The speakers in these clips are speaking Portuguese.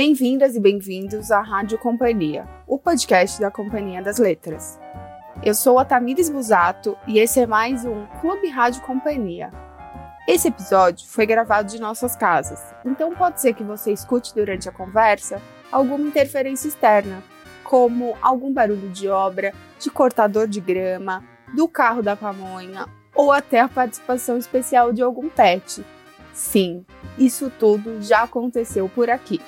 Bem-vindas e bem-vindos à Rádio Companhia, o podcast da Companhia das Letras. Eu sou a Tamires Busato e esse é mais um Clube Rádio Companhia. Esse episódio foi gravado de nossas casas, então pode ser que você escute durante a conversa alguma interferência externa, como algum barulho de obra, de cortador de grama, do carro da pamonha ou até a participação especial de algum pet. Sim, isso tudo já aconteceu por aqui.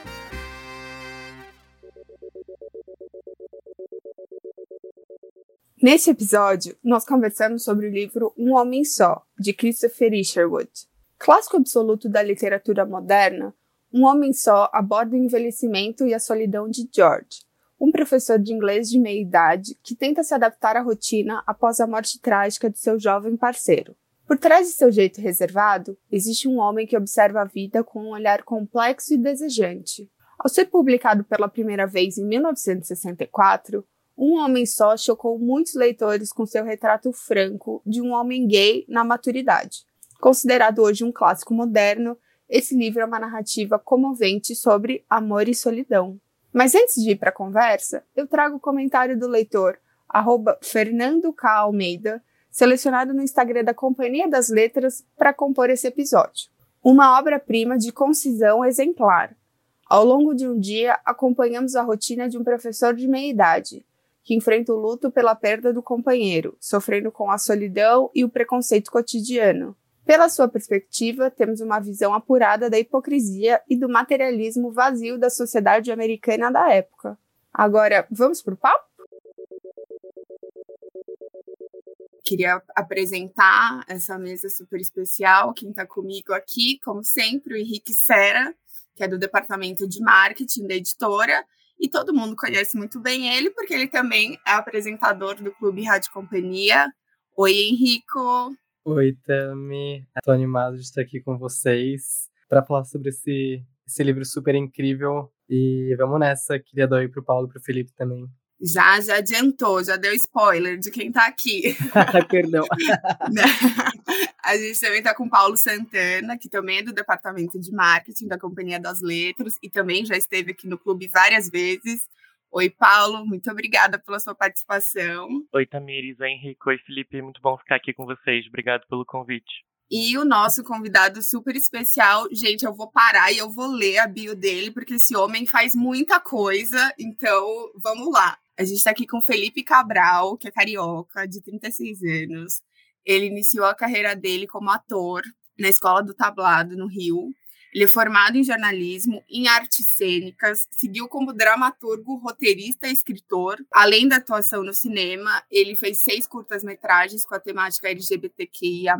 Neste episódio, nós conversamos sobre o livro Um Homem Só, de Christopher Isherwood. Clássico absoluto da literatura moderna, Um Homem Só aborda o envelhecimento e a solidão de George, um professor de inglês de meia idade que tenta se adaptar à rotina após a morte trágica de seu jovem parceiro. Por trás de seu jeito reservado, existe um homem que observa a vida com um olhar complexo e desejante. Ao ser publicado pela primeira vez em 1964, um Homem Só chocou muitos leitores com seu retrato franco de um homem gay na maturidade. Considerado hoje um clássico moderno, esse livro é uma narrativa comovente sobre amor e solidão. Mas antes de ir para a conversa, eu trago o comentário do leitor, arroba Fernando K. Almeida, selecionado no Instagram da Companhia das Letras para compor esse episódio. Uma obra-prima de concisão exemplar. Ao longo de um dia, acompanhamos a rotina de um professor de meia-idade, que enfrenta o luto pela perda do companheiro, sofrendo com a solidão e o preconceito cotidiano. Pela sua perspectiva, temos uma visão apurada da hipocrisia e do materialismo vazio da sociedade americana da época. Agora, vamos pro papo? Queria apresentar essa mesa super especial. Quem está comigo aqui, como sempre, o Henrique Sera, que é do departamento de marketing da editora, e todo mundo conhece muito bem ele, porque ele também é apresentador do Clube Rádio Companhia. Oi, Henrico. Oi, Tami. Estou animado de estar aqui com vocês para falar sobre esse, esse livro super incrível. E vamos nessa. Queria dar oi pro Paulo e pro Felipe também. Já, já adiantou, já deu spoiler de quem tá aqui. Perdão. a gente também tá com Paulo Santana, que também é do departamento de marketing da Companhia das Letras e também já esteve aqui no clube várias vezes. Oi, Paulo, muito obrigada pela sua participação. Oi, Tamires, oi, Henrique, oi, Felipe, muito bom ficar aqui com vocês. Obrigado pelo convite. E o nosso convidado super especial, gente, eu vou parar e eu vou ler a bio dele, porque esse homem faz muita coisa, então vamos lá. A gente está aqui com Felipe Cabral, que é carioca, de 36 anos. Ele iniciou a carreira dele como ator na Escola do Tablado, no Rio. Ele é formado em jornalismo, em artes cênicas, seguiu como dramaturgo, roteirista e escritor. Além da atuação no cinema, ele fez seis curtas-metragens com a temática LGBTQIA.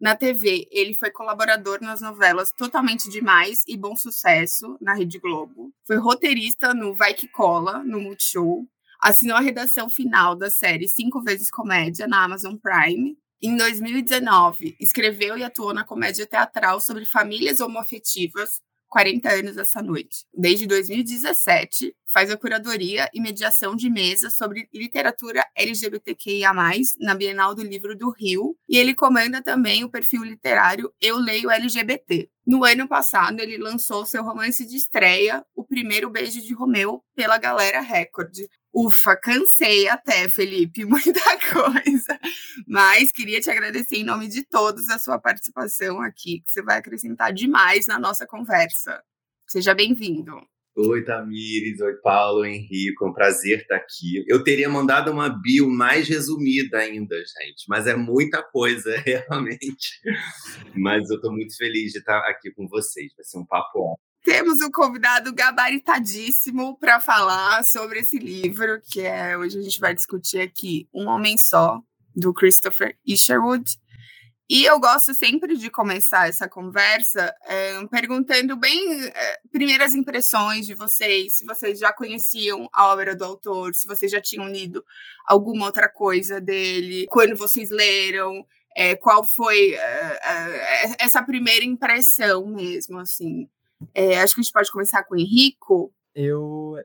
Na TV, ele foi colaborador nas novelas Totalmente Demais e Bom Sucesso, na Rede Globo. Foi roteirista no Vai Que Cola, no Multishow. Assinou a redação final da série Cinco Vezes Comédia, na Amazon Prime em 2019, escreveu e atuou na comédia teatral sobre famílias homoafetivas 40 anos essa noite. Desde 2017, faz a curadoria e mediação de mesa sobre literatura LGBTQIA+, na Bienal do Livro do Rio, e ele comanda também o perfil literário Eu Leio LGBT. No ano passado, ele lançou seu romance de estreia, O Primeiro Beijo de Romeu, pela Galera Record, Ufa, cansei até, Felipe, muita coisa. Mas queria te agradecer em nome de todos a sua participação aqui, que você vai acrescentar demais na nossa conversa. Seja bem-vindo. Oi, Tamires. Oi, Paulo, Henrique. É um prazer estar aqui. Eu teria mandado uma bio mais resumida ainda, gente, mas é muita coisa, realmente. Mas eu estou muito feliz de estar aqui com vocês. Vai ser um papo ótimo. Temos um convidado gabaritadíssimo para falar sobre esse livro, que é hoje a gente vai discutir aqui Um Homem Só, do Christopher Isherwood. E eu gosto sempre de começar essa conversa é, perguntando bem é, primeiras impressões de vocês, se vocês já conheciam a obra do autor, se vocês já tinham lido alguma outra coisa dele, quando vocês leram, é, qual foi essa primeira impressão mesmo, assim. Acho que a gente pode começar com o Henrico. Eu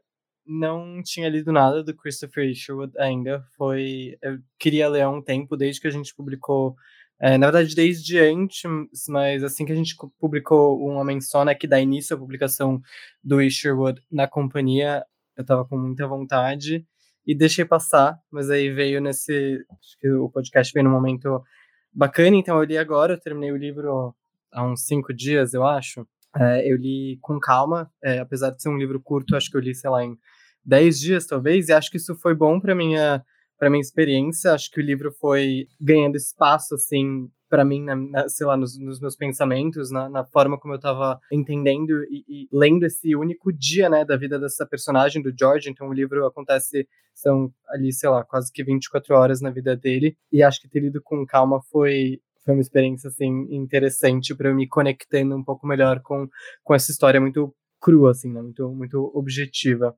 não tinha lido nada do Christopher Isherwood ainda. Foi, eu queria ler há um tempo, desde que a gente publicou É, na verdade, desde antes, mas assim que a gente publicou um Homem Só, né, que dá início à publicação do Isherwood na companhia, eu tava com muita vontade e deixei passar, mas aí veio nesse. Acho que o podcast veio num momento bacana, então eu li agora, eu terminei o livro há uns cinco dias, eu acho. É, eu li com calma, é, apesar de ser um livro curto, acho que eu li, sei lá, em dez dias talvez, e acho que isso foi bom para minha para minha experiência. Acho que o livro foi ganhando espaço, assim, para mim, na, na, sei lá, nos, nos meus pensamentos, na, na, forma como eu estava entendendo e, e, lendo esse único dia, né, da vida dessa personagem, do George. Então, o livro acontece, são ali, sei lá, quase que 24 horas na vida dele. E acho que ter lido com calma foi foi uma experiência assim interessante para eu me conectando um pouco melhor com, com essa história muito crua assim, né? muito muito objetiva.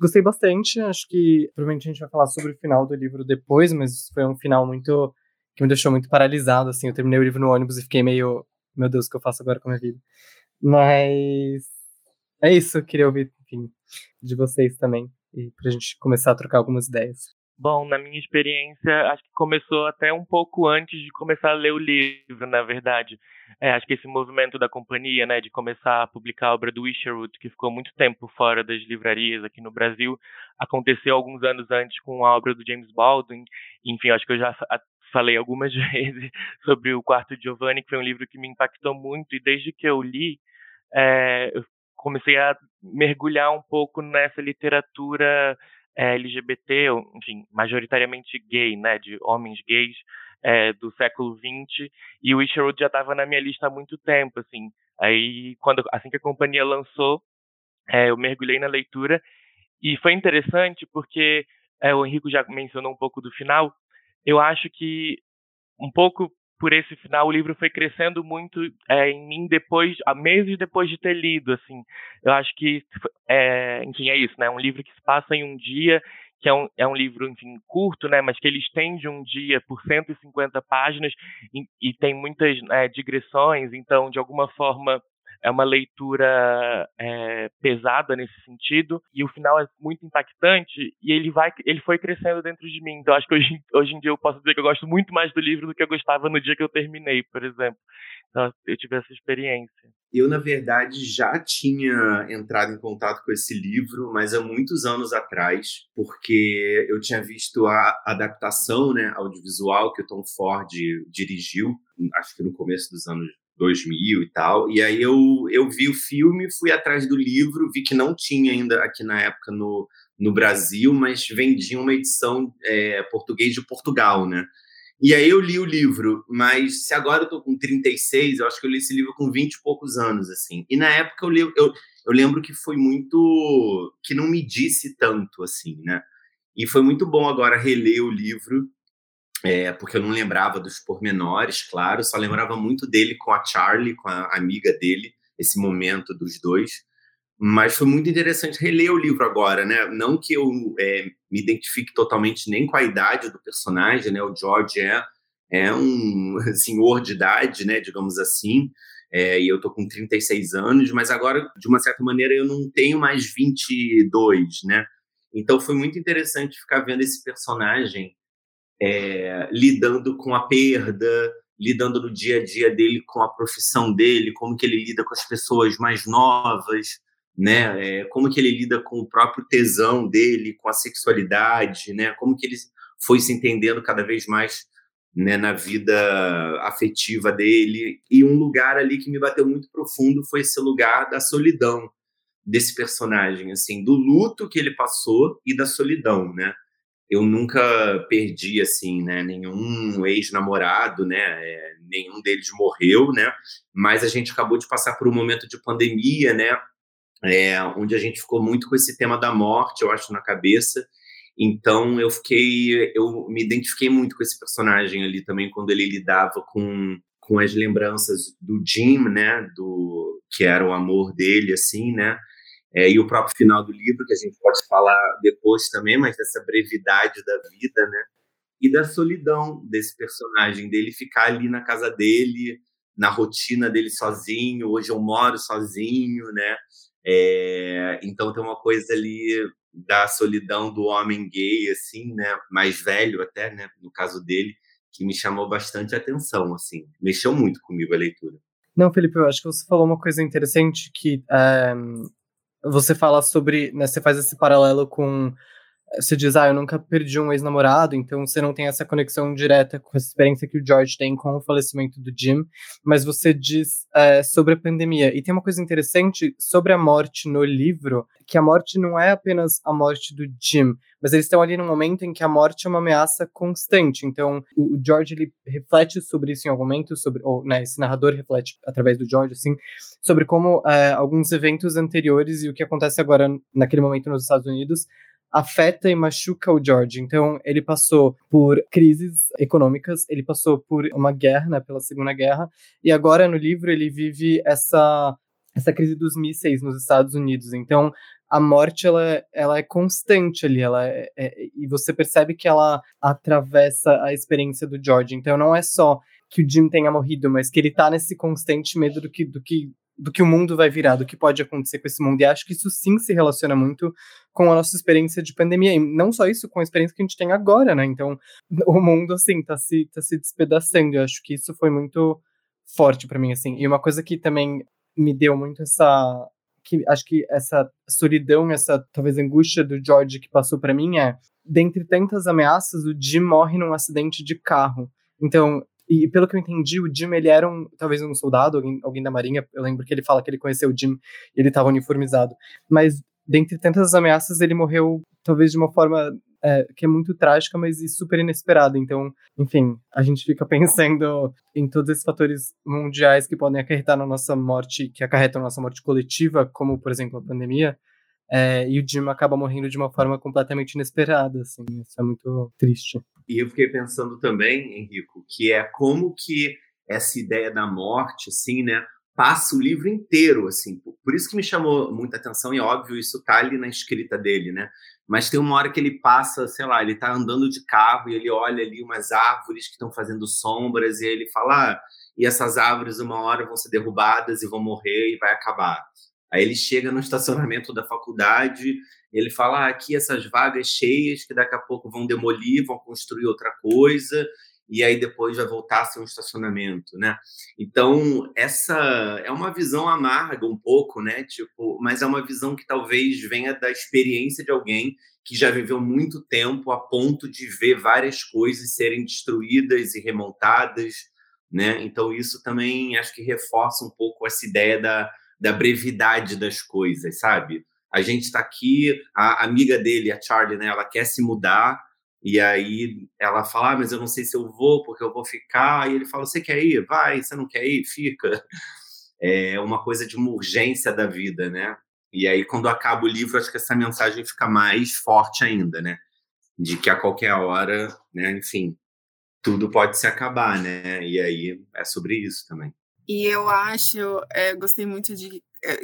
Gostei bastante, acho que provavelmente a gente vai falar sobre o final do livro depois, mas foi um final muito que me deixou muito paralisado assim. Eu terminei o livro no ônibus e fiquei meio, meu Deus, o que eu faço agora com a minha vida? Mas é isso, queria ouvir, enfim, de vocês também e pra gente começar a trocar algumas ideias. Bom, na minha experiência, acho que começou até um pouco antes de começar a ler o livro, na verdade. É, acho que esse movimento da companhia, né, de começar a publicar a obra do Isherwood, que ficou muito tempo fora das livrarias aqui no Brasil, aconteceu alguns anos antes com a obra do James Baldwin. Enfim, acho que eu já falei algumas vezes sobre o Quarto de Giovanni, que foi um livro que me impactou muito, e desde que eu li, é, eu comecei a mergulhar um pouco nessa literatura é, LGBT, enfim, majoritariamente gay, né, de homens gays é, do século XX, e o Isherwood já estava na minha lista há muito tempo, assim. Aí, quando assim que a companhia lançou, é, eu mergulhei na leitura e foi interessante porque é, o Henrico já mencionou um pouco do final. Eu acho que um pouco por esse final, o livro foi crescendo muito é, em mim depois, a meses depois de ter lido, assim. Eu acho que, é, enfim, é isso, né? Um livro que se passa em um dia, que é um, é um livro, enfim, curto, né? Mas que ele estende um dia por 150 páginas e, e tem muitas é, digressões, então, de alguma forma, é uma leitura é, pesada nesse sentido e o final é muito impactante e ele vai ele foi crescendo dentro de mim. Então acho que hoje, hoje em dia eu posso dizer que eu gosto muito mais do livro do que eu gostava no dia que eu terminei por exemplo. Então eu tive essa experiência. Eu na verdade já tinha entrado em contato com esse livro mas há muitos anos atrás porque eu tinha visto a adaptação né audiovisual que o Tom Ford dirigiu acho que no começo dos anos 2000 e tal. E aí eu, eu vi o filme, fui atrás do livro, vi que não tinha ainda aqui na época no, no Brasil, mas vendia uma edição é, português de Portugal, né? E aí eu li o livro, mas se agora eu tô com 36, eu acho que eu li esse livro com 20 e poucos anos, assim. E na época eu, li, eu, eu lembro que foi muito... que não me disse tanto, assim, né? E foi muito bom agora reler o livro é, porque eu não lembrava dos pormenores, claro, só lembrava muito dele com a Charlie, com a amiga dele, esse momento dos dois. Mas foi muito interessante reler o livro agora, né? Não que eu é, me identifique totalmente nem com a idade do personagem, né? O George é, é um senhor de idade, né? Digamos assim. É, e eu tô com 36 anos, mas agora, de uma certa maneira, eu não tenho mais 22, né? Então foi muito interessante ficar vendo esse personagem é, lidando com a perda, lidando no dia a dia dele com a profissão dele, como que ele lida com as pessoas mais novas, né? É, como que ele lida com o próprio tesão dele, com a sexualidade, né? Como que ele foi se entendendo cada vez mais né, na vida afetiva dele. E um lugar ali que me bateu muito profundo foi esse lugar da solidão desse personagem, assim, do luto que ele passou e da solidão, né? Eu nunca perdi assim, né, nenhum ex-namorado, né, é, nenhum deles morreu, né, mas a gente acabou de passar por um momento de pandemia, né, é, onde a gente ficou muito com esse tema da morte, eu acho, na cabeça. Então eu fiquei, eu me identifiquei muito com esse personagem ali também quando ele lidava com com as lembranças do Jim, né, do que era o amor dele, assim, né, é, e o próprio final do livro, que a gente pode falar depois também, mas dessa brevidade da vida, né? E da solidão desse personagem, dele ficar ali na casa dele, na rotina dele sozinho. Hoje eu moro sozinho, né? É, então tem uma coisa ali da solidão do homem gay, assim, né? Mais velho até, né? No caso dele, que me chamou bastante atenção, assim. Mexeu muito comigo a leitura. Não, Felipe, eu acho que você falou uma coisa interessante que é, você fala sobre, né, você faz esse paralelo com você diz, ah, eu nunca perdi um ex-namorado, então você não tem essa conexão direta com essa experiência que o George tem com o falecimento do Jim, mas você diz é, sobre a pandemia. E tem uma coisa interessante sobre a morte no livro, que a morte não é apenas a morte do Jim, mas eles estão ali num momento em que a morte é uma ameaça constante. Então, o, George ele reflete sobre isso em algum momento, sobre, ou né, esse narrador reflete através do George, assim, sobre como é, alguns eventos anteriores e o que acontece agora naquele momento nos Estados Unidos afeta e machuca o George. Então, ele passou por crises econômicas, ele passou por uma guerra, né, pela Segunda Guerra, e agora no livro ele vive essa essa crise dos mísseis nos Estados Unidos. Então, a morte ela, ela é constante ali, ela é, é, e você percebe que ela atravessa a experiência do George. Então, não é só que o Jim tenha morrido, mas que ele tá nesse constante medo do que, do que do que o mundo vai virar, do que pode acontecer com esse mundo. E acho que isso sim se relaciona muito com a nossa experiência de pandemia. E não só isso, com a experiência que a gente tem agora, né? Então, o mundo, assim, tá se, tá se despedaçando. Eu acho que isso foi muito forte para mim, assim. E uma coisa que também me deu muito essa. que Acho que essa solidão, essa talvez angústia do George que passou para mim é. Dentre tantas ameaças, o Jim morre num acidente de carro. Então, e pelo que eu entendi, o Jim, ele era um, talvez um soldado, alguém, alguém da marinha. Eu lembro que ele fala que ele conheceu o Jim e ele estava uniformizado. Mas, dentre tantas ameaças, ele morreu talvez de uma forma é, que é muito trágica, mas super inesperada. Então, enfim, a gente fica pensando em todos esses fatores mundiais que podem acarretar na nossa morte, que acarretam na nossa morte coletiva, como, por exemplo, a pandemia. É, e o Jim acaba morrendo de uma forma completamente inesperada, assim, isso é muito triste. E eu fiquei pensando também, Henrico, que é como que essa ideia da morte, assim, né, passa o livro inteiro, assim, por isso que me chamou muita atenção, e óbvio, isso tá ali na escrita dele, né, mas tem uma hora que ele passa, sei lá, ele tá andando de carro e ele olha ali umas árvores que estão fazendo sombras, e ele fala, ah, e essas árvores uma hora vão ser derrubadas e vão morrer e vai acabar. Aí ele chega no estacionamento da faculdade, ele fala: ah, aqui essas vagas cheias que daqui a pouco vão demolir, vão construir outra coisa, e aí depois vai voltar a ser um estacionamento, né? Então, essa é uma visão amarga um pouco, né? Tipo, mas é uma visão que talvez venha da experiência de alguém que já viveu muito tempo a ponto de ver várias coisas serem destruídas e remontadas, né? Então, isso também acho que reforça um pouco essa ideia da da brevidade das coisas, sabe? A gente está aqui, a amiga dele, a Charlie, né? Ela quer se mudar e aí ela fala, ah, mas eu não sei se eu vou porque eu vou ficar. E ele fala, você quer ir? Vai. Você não quer ir? Fica. É uma coisa de uma urgência da vida, né? E aí quando acaba o livro, acho que essa mensagem fica mais forte ainda, né? De que a qualquer hora, né? Enfim, tudo pode se acabar, né? E aí é sobre isso também. E eu acho, é, gostei muito de é,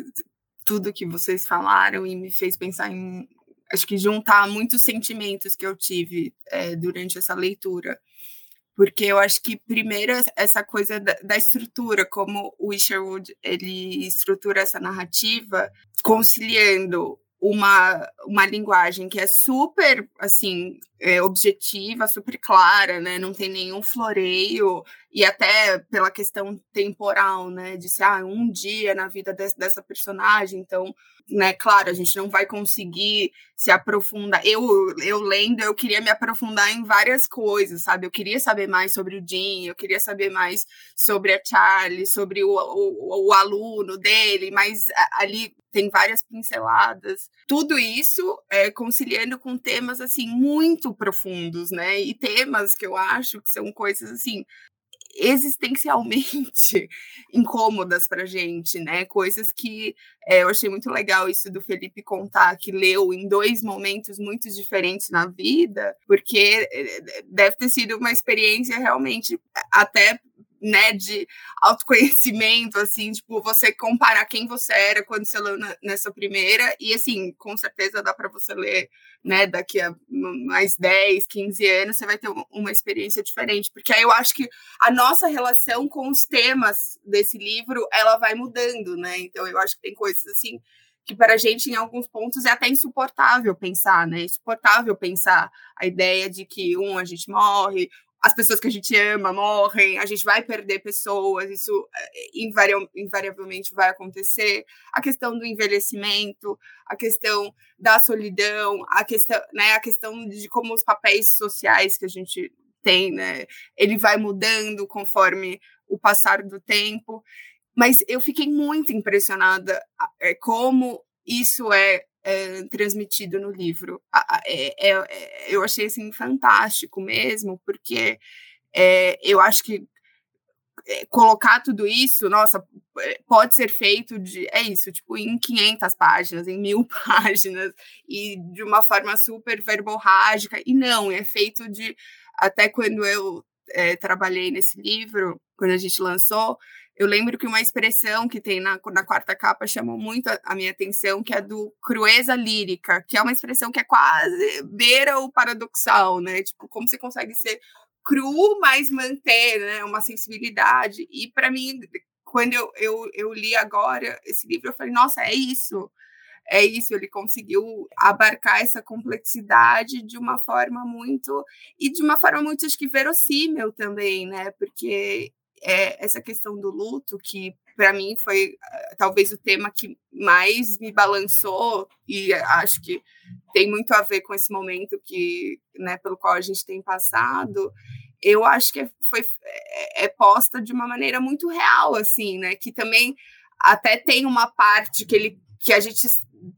tudo que vocês falaram e me fez pensar em, acho que juntar muitos sentimentos que eu tive é, durante essa leitura. Porque eu acho que, primeiro, essa coisa da, da estrutura, como o Isherwood ele estrutura essa narrativa, conciliando uma, uma linguagem que é super, assim, é, objetiva, super clara, né? Não tem nenhum floreio, e até pela questão temporal, né? De ser, ah, um dia na vida de, dessa personagem, então né, claro, a gente não vai conseguir se aprofundar. Eu, eu lendo, eu queria me aprofundar em várias coisas, sabe? Eu queria saber mais sobre o Jim, eu queria saber mais sobre a Charlie, sobre o, o, o aluno dele, mas ali tem várias pinceladas. Tudo isso é, conciliando com temas assim muito profundos, né? E temas que eu acho que são coisas assim existencialmente incômodas para gente, né? Coisas que é, eu achei muito legal isso do Felipe contar, que leu em dois momentos muito diferentes na vida, porque eh, deve ter sido uma experiência realmente até né, de autoconhecimento, assim, tipo, você comparar quem você era quando você leu nessa primeira, e assim, com certeza dá para você ler, né, daqui a mais 10, 15 anos, você vai ter uma experiência diferente, porque aí eu acho que a nossa relação com os temas desse livro, ela vai mudando, né, então eu acho que tem coisas assim que para a gente, em alguns pontos, é até insuportável pensar, né? Insuportável pensar a ideia de que, um, a gente morre, as pessoas que a gente ama morrem, a gente vai perder pessoas, isso eh, invariavelmente vai acontecer. A questão do envelhecimento, a questão da solidão, a questão, né, a questão de como os papéis sociais que a gente tem, né, ele vai mudando conforme o passar do tempo. Mas eu fiquei muito impressionada é, como isso é, é transmitido no livro. É, é, eu achei assim fantástico mesmo, porque é, eu acho que é, colocar tudo isso, nossa, pode ser feito de, é isso, tipo, em 500 páginas, em mil páginas, e de uma forma super verborrágica, e não, é feito de, até quando eu é, trabalhei nesse livro, quando a gente lançou, eu lembro que uma expressão que tem na, na quarta capa chamou muito a, a, minha atenção, que é do crueza lírica, que é uma expressão que é quase beira o paradoxal, né? Tipo, como você consegue ser cru, mas manter né, uma sensibilidade. E para mim, quando eu, eu, eu li agora esse livro, eu falei, nossa, é isso é isso, ele conseguiu abarcar essa complexidade de uma forma muito e de uma forma muito acho que verossímil também, né? Porque é essa questão do luto que para mim foi eh, talvez o tema que mais me balançou e acho que tem muito a ver com esse momento que, né, pelo qual a gente tem passado. Eu acho que foi é, é posta de uma maneira muito real, assim, né? Que também até tem uma parte que ele que a gente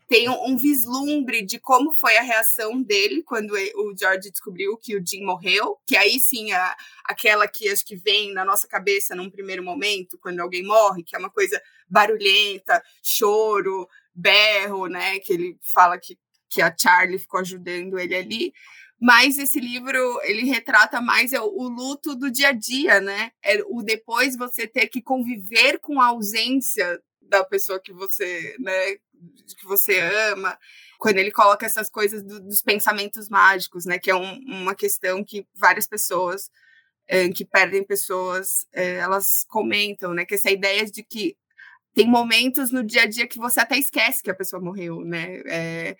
tem um, vislumbre de como foi a reação dele quando o George descobriu que o Jim morreu, que aí sim a, aquela que acho que vem na nossa cabeça num primeiro momento, quando alguém morre, que é uma coisa barulhenta, choro, berro, né? Que ele fala que, que a Charlie ficou ajudando ele ali. Mas esse livro, ele retrata mais o, o luto do dia a dia, né? É o depois você ter que conviver com a ausência da pessoa que você, né, que você ama, quando ele coloca essas coisas do, dos pensamentos mágicos, né, que é um, uma questão que várias pessoas é, que perdem pessoas, é, elas comentam, né, que essa ideia de que tem momentos no dia a dia que você até esquece que a pessoa morreu, né, é,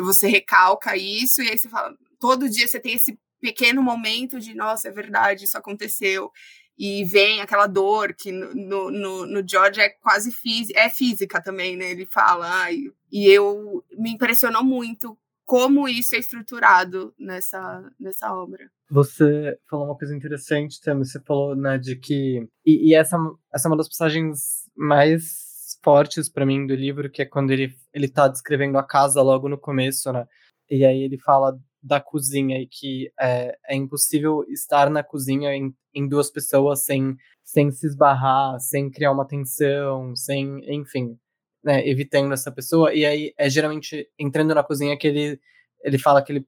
você recalca isso e aí você fala, todo dia você tem esse pequeno momento de, nossa, é verdade, isso aconteceu e vem aquela dor que no, no, no George é quase física, é física também, né? Ele fala, e, e eu me impressionou muito como isso é estruturado nessa, nessa obra. Você falou uma coisa interessante também, você falou, né, de que e, e essa, essa é uma das passagens mais fortes para mim do livro, que é quando ele ele tá descrevendo a casa logo no começo, né? E aí ele fala da cozinha e que é, é impossível estar na cozinha em, em duas pessoas sem, sem se esbarrar, sem criar uma tensão, sem, enfim, né, evitando essa pessoa. E aí é geralmente entrando na cozinha que ele, ele fala que ele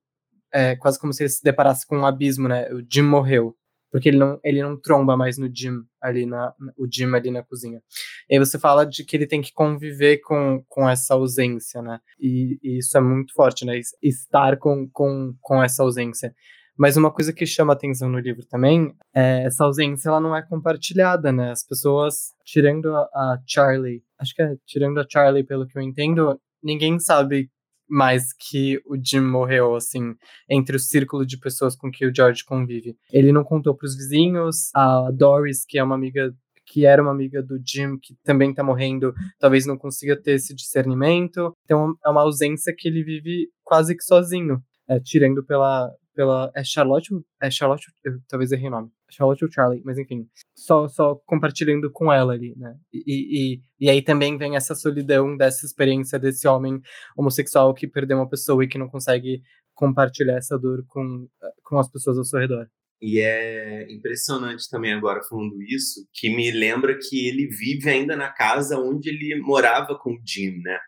é quase como se ele se deparasse com um abismo, né? O Jim morreu porque ele não, ele não tromba mais no Jim ali na o Jim ali na cozinha. E aí você fala de que ele tem que conviver com, com essa ausência, né? E, e isso é muito forte, né? Estar com, com, com essa ausência. Mas uma coisa que chama atenção no livro também é essa ausência, ela não é compartilhada, né? As pessoas, tirando a, a Charlie, acho que é tirando a Charlie, pelo que eu entendo, ninguém sabe mais que o Jim morreu, assim, entre o círculo de pessoas com que o George convive. Ele não contou para os vizinhos, a Doris, que é uma amiga que era uma amiga do Jim, que também tá morrendo, talvez não consiga ter esse discernimento. Então é uma ausência que ele vive quase que sozinho, é, tirando pela, pela. É Charlotte? É Charlotte? Eu talvez errei o nome. Charlotte ou Charlie, mas enfim. Só, só compartilhando com ela ali, né? E, e, e aí também vem essa solidão dessa experiência desse homem homossexual que perdeu uma pessoa e que não consegue compartilhar essa dor com, com as pessoas ao seu redor. E é impressionante também agora falando isso, que me lembra que ele vive ainda na casa onde ele morava com o Jim, né?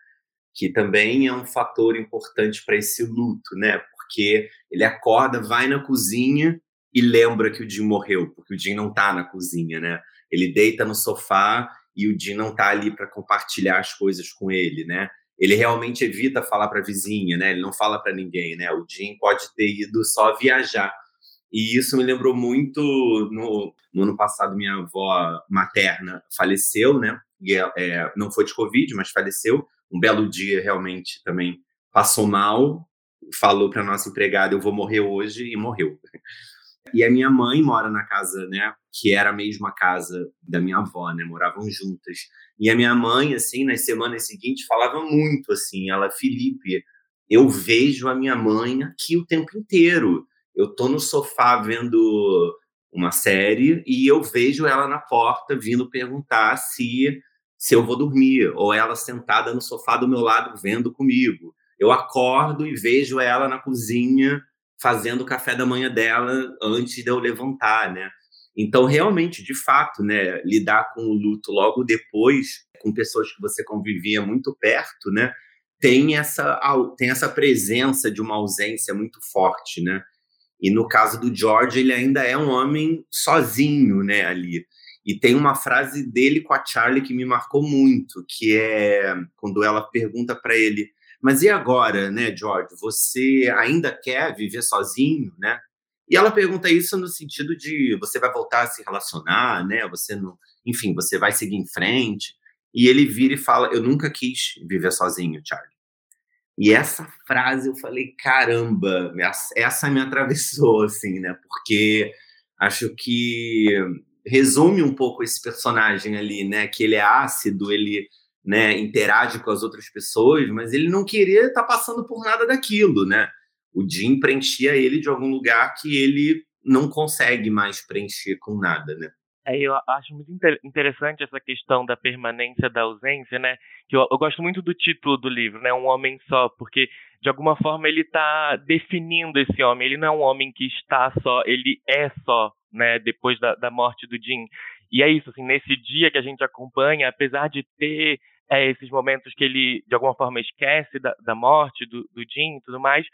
Que também é um fator importante para esse luto, né? porque ele acorda, vai na cozinha e lembra que o Jim morreu, porque o Jim não tá na cozinha, né? Ele deita no sofá e o Jim não tá ali para compartilhar as coisas com ele, né? Ele realmente evita falar para vizinha, né? Ele não fala para ninguém, né? O Jim pode ter ido só viajar. E isso me lembrou muito no, no ano passado minha avó materna faleceu, né? E, é, não foi de covid, mas faleceu. Um belo dia realmente também passou mal falou para nossa empregada: Eu vou morrer hoje, e morreu. E a minha mãe mora na casa, né, que era a mesma casa da minha avó, né, moravam juntas. E a minha mãe, assim, nas semanas seguintes, falava muito, assim, ela, Felipe, eu vejo a minha mãe aqui o tempo inteiro. Eu tô no sofá vendo uma série e eu vejo ela na porta vindo perguntar se se eu vou dormir, ou ela sentada no sofá do meu lado vendo comigo. Eu acordo e vejo ela na cozinha fazendo o café da manhã dela antes de eu levantar, né? Então, realmente, de fato, né, lidar com o luto logo depois, com pessoas que você convivia muito perto, né, tem essa, tem essa presença de uma ausência muito forte, né? E no caso do George, ele ainda é um homem sozinho, né, ali. E tem uma frase dele com a Charlie que me marcou muito, que é quando ela pergunta para ele: "Mas e agora, né, George? Você ainda quer viver sozinho, né?" E ela pergunta isso no sentido de você vai voltar a se relacionar, né? Você não, enfim, você vai seguir em frente. E ele vira e fala: "Eu nunca quis viver sozinho, Charlie." E essa frase eu falei: "Caramba, essa me atravessou assim, né? Porque acho que resume um pouco esse personagem ali, né? Que ele é ácido, ele né, interage com as outras pessoas, mas ele não queria estar tá passando por nada daquilo, né? O Jim preenchia ele de algum lugar que ele não consegue mais preencher com nada, né? É, eu acho muito interessante essa questão da permanência da ausência, né? Que eu, eu, gosto muito do título do livro, né? Um homem só, porque de alguma forma ele está definindo esse homem. Ele não é um homem que está só, ele é só, né? Depois da, da morte do Jim. E é isso, assim, nesse dia que a gente acompanha, apesar de ter é, esses momentos que ele de alguma forma esquece da, da morte do, do Jim e tudo mais,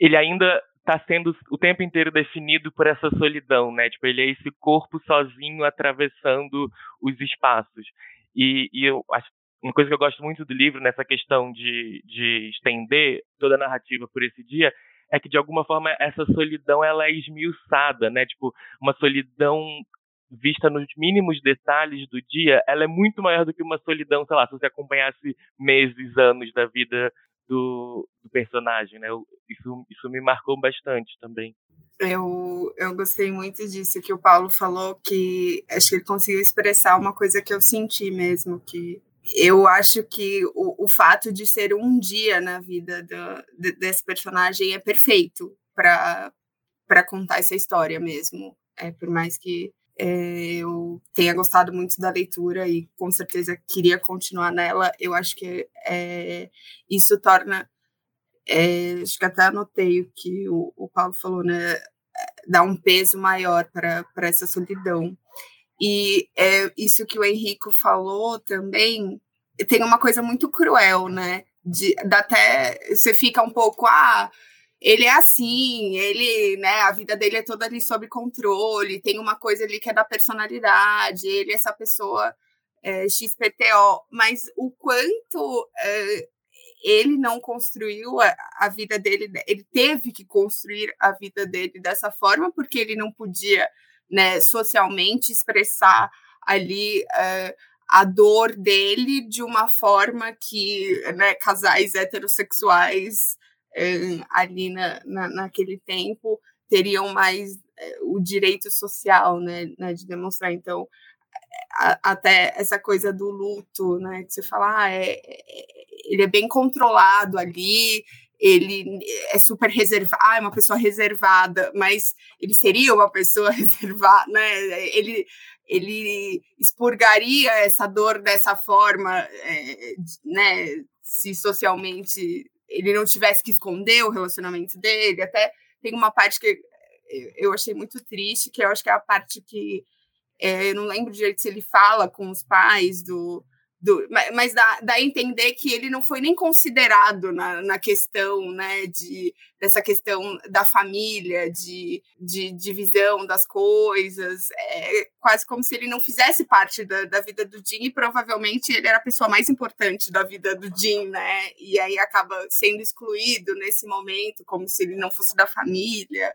ele ainda está sendo o tempo inteiro definido por essa solidão, né? Tipo, ele é esse corpo sozinho atravessando os espaços. E, e eu acho uma coisa que eu gosto muito do livro nessa questão de, de estender toda a narrativa por esse dia é que de alguma forma essa solidão ela é esmiuçada, né? Tipo, uma solidão vista nos mínimos detalhes do dia, ela é muito maior do que uma solidão, sei lá, se você acompanhasse meses, anos da vida do, do personagem, né? Isso, isso me marcou bastante também. Eu, eu gostei muito disso que o Paulo falou, que acho que ele conseguiu expressar uma coisa que eu senti mesmo, que eu acho que o, o fato de ser um dia na vida do, de, desse personagem é perfeito para contar essa história mesmo. É, por mais que eu tenha gostado muito da leitura e com certeza queria continuar nela. Eu acho que é, isso torna. É, acho que até anotei o que o, o Paulo falou, né? Dá um peso maior para essa solidão. E é, isso que o Henrico falou também tem uma coisa muito cruel, né? De, até você fica um pouco, ah, ele é assim, ele, né, a vida dele é toda ali sob controle, tem uma coisa ali que é da personalidade, ele é essa pessoa é, XPTO, mas o quanto é, ele não construiu a, a, vida dele, ele teve que construir a vida dele dessa forma, porque ele não podia, né, socialmente expressar ali é, a dor dele de uma forma que né, casais heterossexuais ali na, na, naquele tempo teriam mais é, o direito social, né, né de demonstrar. Então, a, até essa coisa do luto, né, que você fala, ah, é, é, ele é bem controlado ali, ele é super reservado, ah, é uma pessoa reservada, mas ele seria uma pessoa reservada, né? Ele, ele expurgaria essa dor dessa forma, é, né? Se socialmente ele não tivesse que esconder o relacionamento dele. Até tem uma parte que eu achei muito triste, que eu acho que é a parte que é, eu não lembro direito se ele fala com os pais do. Do mas dá, dá a entender que ele não foi nem considerado na, na questão, né, de, dessa questão da família, de, de divisão das coisas. É quase como se ele não fizesse parte da, da vida do Jim e provavelmente ele era a pessoa mais importante da vida do Jim, né? E aí acaba sendo excluído nesse momento, como se ele não fosse da família.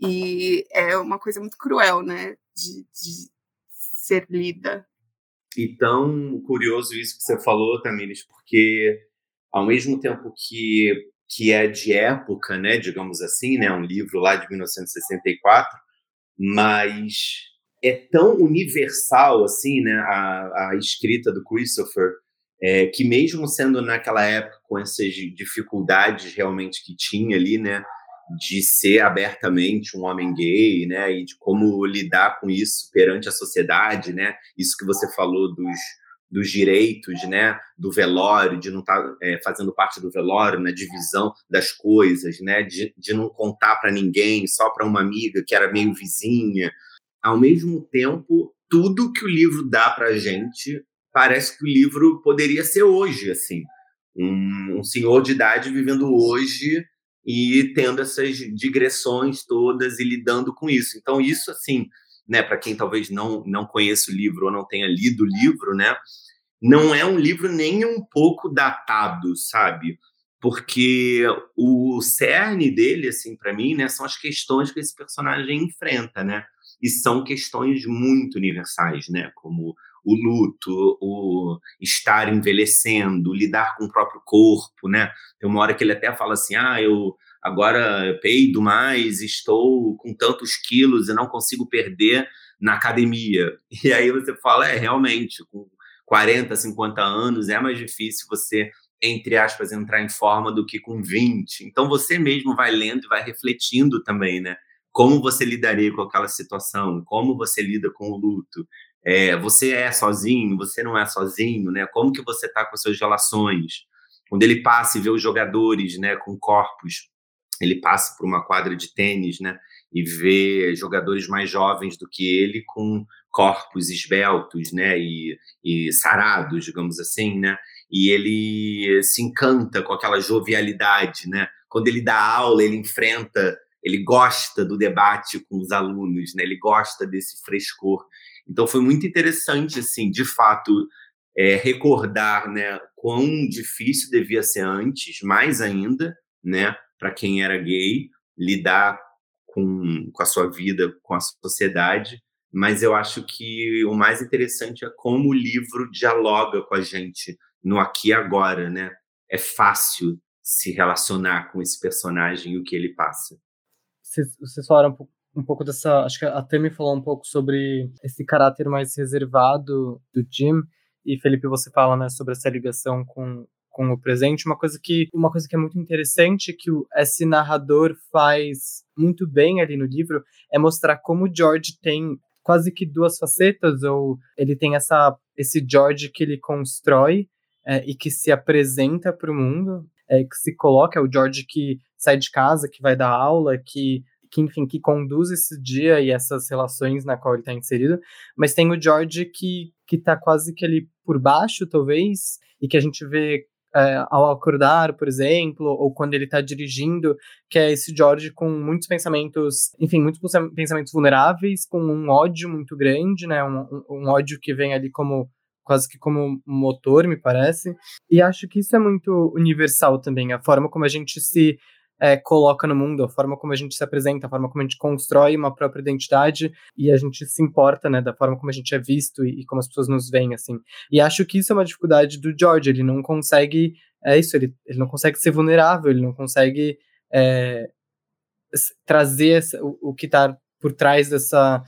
E é uma coisa muito cruel, né? De, de ser lida. E tão curioso isso que você falou, Tamires, porque ao mesmo tempo que que é de época, né, digamos assim, né, um livro lá de 1964, mas é tão universal assim, né, a, a escrita do Christopher, é, que mesmo sendo naquela época com essas dificuldades realmente que tinha ali, né, de ser abertamente um homem gay, né, e de como lidar com isso perante a sociedade, né, isso que você falou dos dos direitos, né, do velório, de não estar tá, é, fazendo parte do velório, na divisão das coisas, né, de, de não contar para ninguém, só para uma amiga que era meio vizinha. Ao mesmo tempo, tudo que o livro dá para gente parece que o livro poderia ser hoje, assim, um, um senhor de idade vivendo hoje e tendo essas digressões todas e lidando com isso. Então isso, assim, né, para quem talvez não, não conheça o livro ou não tenha lido o livro, né, não é um livro nem um pouco datado, sabe? Porque o cerne dele, assim, para mim, né, são as questões que esse personagem enfrenta, né? E são questões muito universais, né? Como o luto, o estar envelhecendo, lidar com o próprio corpo, né? Tem uma hora que ele até fala assim: ah, eu agora peido mais, estou com tantos quilos e não consigo perder na academia. E aí você fala, é, realmente, com 40, 50 anos é mais difícil você, entre aspas, entrar em forma do que com 20. Então você mesmo vai lendo e vai refletindo também, né? Como você lidaria com aquela situação, como você lida com o luto. É, você é sozinho, você não é sozinho, né? Como que você está com suas relações? Quando ele passa e vê os jogadores, né, com corpos ele passa por uma quadra de tênis, né? E vê jogadores mais jovens do que ele com corpos esbeltos, né? E, e sarados, digamos assim, né? E ele se encanta com aquela jovialidade, né? Quando ele dá aula, ele enfrenta, ele gosta do debate com os alunos, né? Ele gosta desse frescor. Então foi muito interessante, assim, de fato, é, recordar, né? Quão difícil devia ser antes, mais ainda, né? para quem era gay, lidar com, com a sua vida, com a sociedade. Mas eu acho que o mais interessante é como o livro dialoga com a gente no aqui e agora, né? É fácil se relacionar com esse personagem e o que ele passa. Vocês, vocês falaram um pouco, um pouco dessa. Acho que a Tami falou um pouco sobre esse caráter mais reservado do Jim. E Felipe, você fala né, sobre essa ligação com, com o presente. Uma coisa que, uma coisa que é muito interessante que o, esse narrador faz muito bem ali no livro é mostrar como o George tem quase que duas facetas, ou ele tem essa, esse George que ele constrói é, e que se apresenta para o mundo, é, que se coloca, é o George que sai de casa, que vai dar aula, que que, enfim, que conduz esse dia e essas relações na qual ele está inserido, mas tem o George que, que tá quase que ali por baixo, talvez, e que a gente vê é, ao acordar, por exemplo, ou quando ele está dirigindo, que é esse George com muitos pensamentos, enfim, muitos pensamentos vulneráveis, com um ódio muito grande, né? Um, um, um ódio que vem ali como quase que como motor, me parece. E acho que isso é muito universal também, a forma como a gente se é, coloca no mundo, a forma como a gente se apresenta, a forma como a gente constrói uma própria identidade e a gente se importa, né, da forma como a gente é visto e, e como as pessoas nos veem, assim. E acho que isso é uma dificuldade do George, ele não consegue, é isso, ele, ele não consegue ser vulnerável, ele não consegue é, trazer essa, o, o, que está por trás dessa,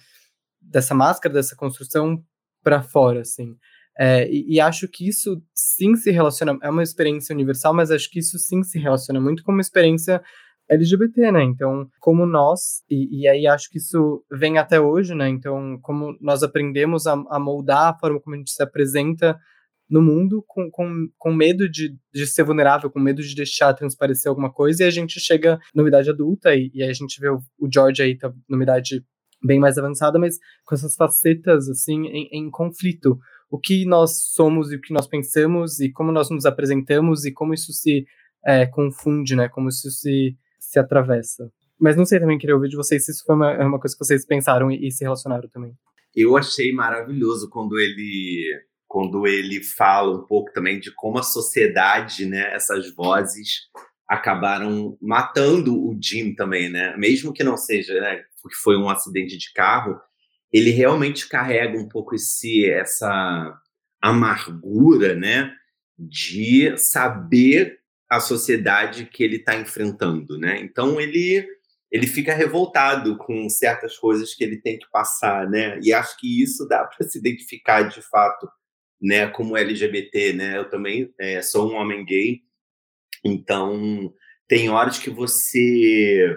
dessa máscara, dessa construção para fora, assim. É, e, e, acho que isso sim se relaciona, é uma experiência universal, mas acho que isso sim se relaciona muito com uma experiência LGBT, né? Então, como nós, e, e aí acho que isso vem até hoje, né? Então, como nós aprendemos a, a moldar a forma como a gente se apresenta no mundo com, com, com medo de, de ser vulnerável, com medo de deixar transparecer alguma coisa, e a gente chega numa idade adulta, e, e a gente vê o, o George aí tá numa idade bem mais avançada, mas com essas facetas, assim, em, em conflito o que nós somos e o que nós pensamos e como nós nos apresentamos e como isso se é, confunde, né? Como isso se, se atravessa. Mas não sei também, queria ouvir de vocês se isso foi uma, é uma coisa que vocês pensaram e, e se relacionaram também. Eu achei maravilhoso quando ele quando ele fala um pouco também de como a sociedade, né, essas vozes acabaram matando o Jim também, né? Mesmo que não seja, né, porque foi um acidente de carro, ele realmente carrega um pouco esse essa amargura, né, de saber a sociedade que ele está enfrentando, né? Então ele ele fica revoltado com certas coisas que ele tem que passar, né? E acho que isso dá para se identificar de fato, né? Como LGBT, né? Eu também é, sou um homem gay, então tem horas que você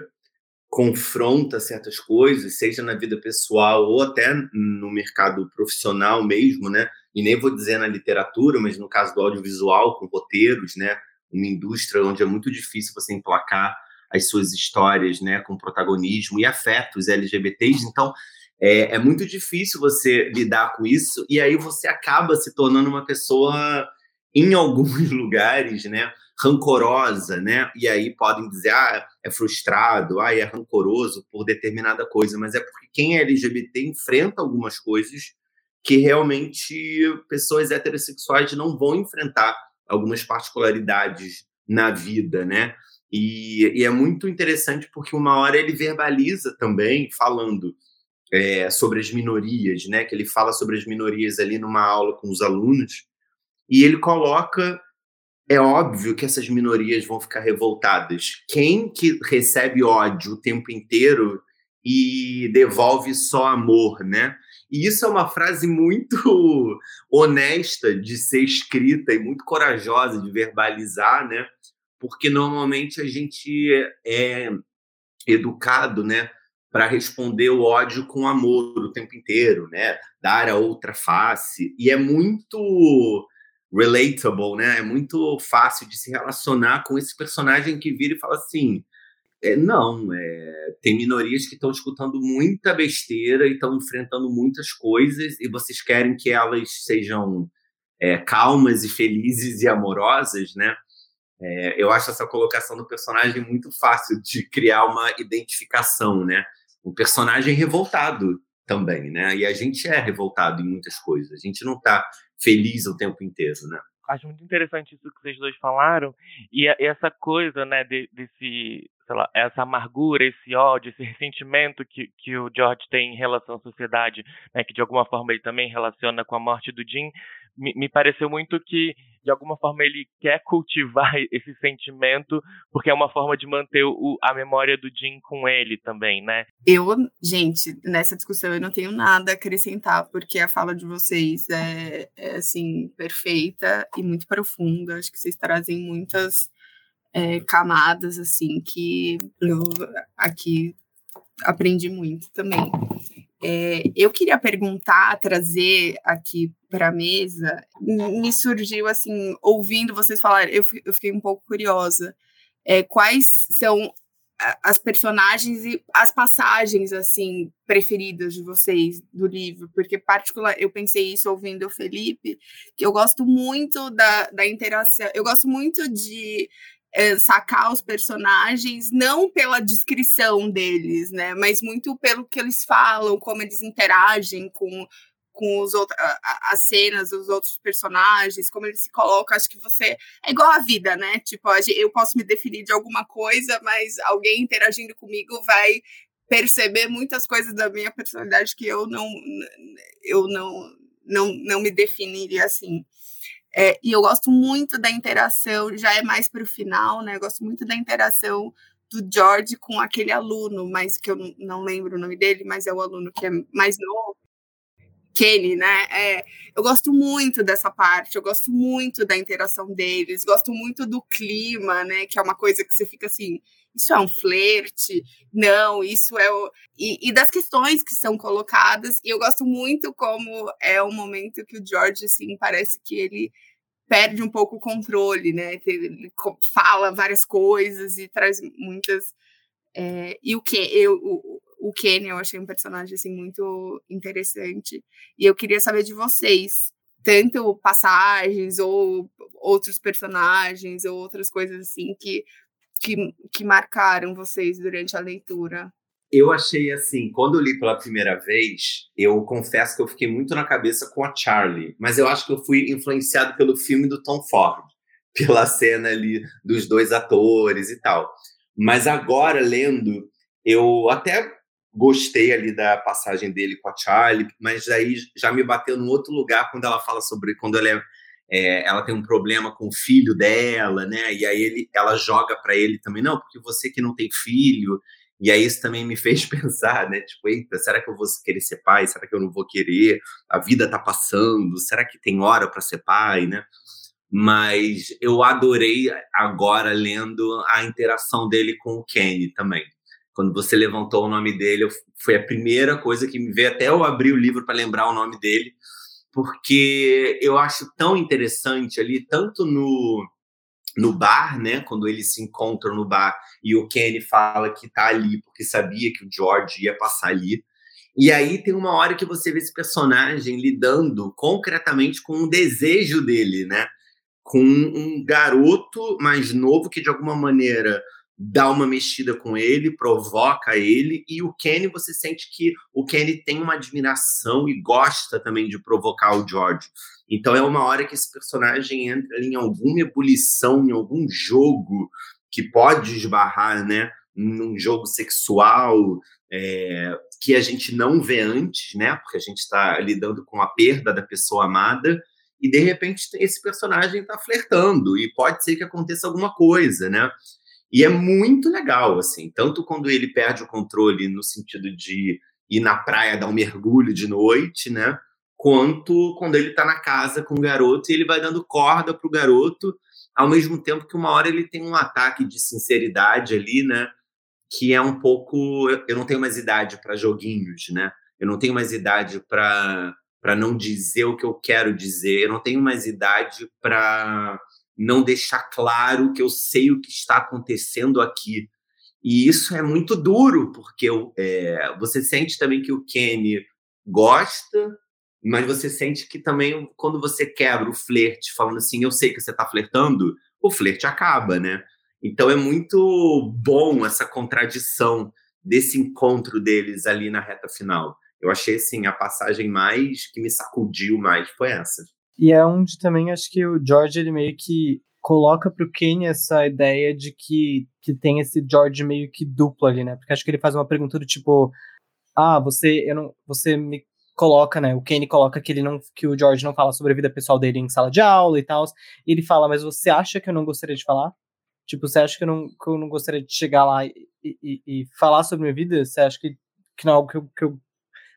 confronta certas coisas, seja na vida pessoal ou até no mercado profissional mesmo, né? E nem vou dizer na literatura, mas no caso do audiovisual, com roteiros, né? Uma indústria onde é muito difícil você emplacar as suas histórias, né? Com protagonismo e afetos LGBTs. Então, é, é muito difícil você lidar com isso e aí você acaba se tornando uma pessoa, em alguns lugares, né? Rancorosa, né? E aí podem dizer, ah, é frustrado, ah, é rancoroso por determinada coisa, mas é porque quem é LGBT enfrenta algumas coisas que realmente pessoas heterossexuais não vão enfrentar algumas particularidades na vida, né? E, e é muito interessante porque uma hora ele verbaliza também, falando é, sobre as minorias, né? Que ele fala sobre as minorias ali numa aula com os alunos, e ele coloca é óbvio que essas minorias vão ficar revoltadas. Quem que recebe ódio o tempo inteiro e devolve só amor, né? E isso é uma frase muito honesta de ser escrita e muito corajosa de verbalizar, né? Porque normalmente a gente é educado, né, para responder o ódio com amor o tempo inteiro, né? Dar a outra face. E é muito relatable, né? É muito fácil de se relacionar com esse personagem que vira e fala assim: é, não, é, tem minorias que estão escutando muita besteira e estão enfrentando muitas coisas e vocês querem que elas sejam é, calmas e felizes e amorosas, né? É, eu acho essa colocação do personagem muito fácil de criar uma identificação, né? Um personagem revoltado também, né? E a gente é revoltado em muitas coisas. A gente não está feliz o tempo inteiro, né? Acho muito interessante isso que vocês dois falaram e essa coisa, né, de, desse, sei lá, essa amargura, esse ódio, esse ressentimento que, que o George tem em relação à sociedade, né, que de alguma forma ele também relaciona com a morte do Jim, me, me pareceu muito que de alguma forma ele quer cultivar esse sentimento, porque é uma forma de manter o, a memória do Jim com ele também, né? Eu, gente, nessa discussão eu não tenho nada a acrescentar, porque a fala de vocês é, é assim, perfeita e muito profunda. Acho que vocês trazem muitas é, camadas, assim, que eu aqui aprendi muito também. É, eu queria perguntar, trazer aqui para a mesa, me surgiu assim, ouvindo vocês falarem, eu, eu fiquei um pouco curiosa. É, quais são as personagens e as passagens assim preferidas de vocês do livro, porque particular eu pensei isso ouvindo o Felipe, que eu gosto muito da, da interação, eu gosto muito de é, sacar os personagens, não pela descrição deles, né, mas muito pelo que eles falam, como eles interagem com, com os outros, as cenas, os outros personagens, como eles se colocam. Acho que você. É igual a vida, né? Tipo, eu posso me definir de alguma coisa, mas alguém interagindo comigo vai perceber muitas coisas da minha personalidade que eu não eu não não, não me definiria assim. É, e eu gosto muito da interação, já é mais para o final, né? Eu gosto muito da interação do George com aquele aluno, mas que eu não lembro o nome dele, mas é o aluno que é mais novo. Kenny, né? É, eu gosto muito dessa parte, eu gosto muito da interação deles, gosto muito do clima, né? Que é uma coisa que você fica assim, isso é um flerte? Não, isso é o. E, e das questões que são colocadas, e eu gosto muito como é o momento que o George, assim, parece que ele perde um pouco o controle, né? Ele fala várias coisas e traz muitas. É, e o que eu o Kenny eu achei um personagem assim muito interessante e eu queria saber de vocês tanto passagens ou outros personagens ou outras coisas assim que que, que marcaram vocês durante a leitura eu achei assim, quando eu li pela primeira vez, eu confesso que eu fiquei muito na cabeça com a Charlie, mas eu acho que eu fui influenciado pelo filme do Tom Ford, pela cena ali dos dois atores e tal. Mas agora, lendo, eu até gostei ali da passagem dele com a Charlie, mas aí já me bateu num outro lugar quando ela fala sobre quando ela é, é, ela tem um problema com o filho dela, né? E aí ele, ela joga para ele também, não, porque você que não tem filho. E aí isso também me fez pensar, né? Tipo, eita, será que eu vou querer ser pai? Será que eu não vou querer? A vida tá passando. Será que tem hora para ser pai, né? Mas eu adorei agora lendo a interação dele com o Kenny também. Quando você levantou o nome dele, foi a primeira coisa que me veio até eu abrir o livro para lembrar o nome dele porque eu acho tão interessante ali, tanto no, no bar, né, quando eles se encontram no bar e o Kenny fala que tá ali porque sabia que o George ia passar ali. E aí tem uma hora que você vê esse personagem lidando concretamente com um desejo dele, né? Com um garoto mais novo que de alguma maneira dá uma mexida com ele, provoca ele, e o Kenny, você sente que o Kenny tem uma admiração e gosta também de provocar o George. Então é uma hora que esse personagem entra em alguma ebulição, em algum jogo que pode esbarrar, né, num jogo sexual é, que a gente não vê antes, né, porque a gente está lidando com a perda da pessoa amada, e de repente esse personagem está flertando, e pode ser que aconteça alguma coisa, né? E é muito legal, assim, tanto quando ele perde o controle no sentido de ir na praia dar um mergulho de noite, né? Quanto quando ele tá na casa com o garoto e ele vai dando corda pro garoto, ao mesmo tempo que uma hora ele tem um ataque de sinceridade ali, né? Que é um pouco. Eu não tenho mais idade para joguinhos, né? Eu não tenho mais idade para não dizer o que eu quero dizer. Eu não tenho mais idade para não deixar claro que eu sei o que está acontecendo aqui. E isso é muito duro, porque é, você sente também que o Kenny gosta, mas você sente que também, quando você quebra o flerte, falando assim, eu sei que você está flertando, o flerte acaba, né? Então é muito bom essa contradição desse encontro deles ali na reta final. Eu achei, assim, a passagem mais que me sacudiu mais foi essa. E é onde também acho que o George ele meio que coloca pro Kane essa ideia de que, que tem esse George meio que duplo ali, né? Porque acho que ele faz uma pergunta do tipo: "Ah, você eu não, você me coloca, né? O Kane coloca que ele não que o George não fala sobre a vida pessoal dele em sala de aula e tal. E ele fala: "Mas você acha que eu não gostaria de falar?" Tipo, você acha que eu não, que eu não gostaria de chegar lá e, e, e falar sobre minha vida? Você acha que, que não é algo que eu, que eu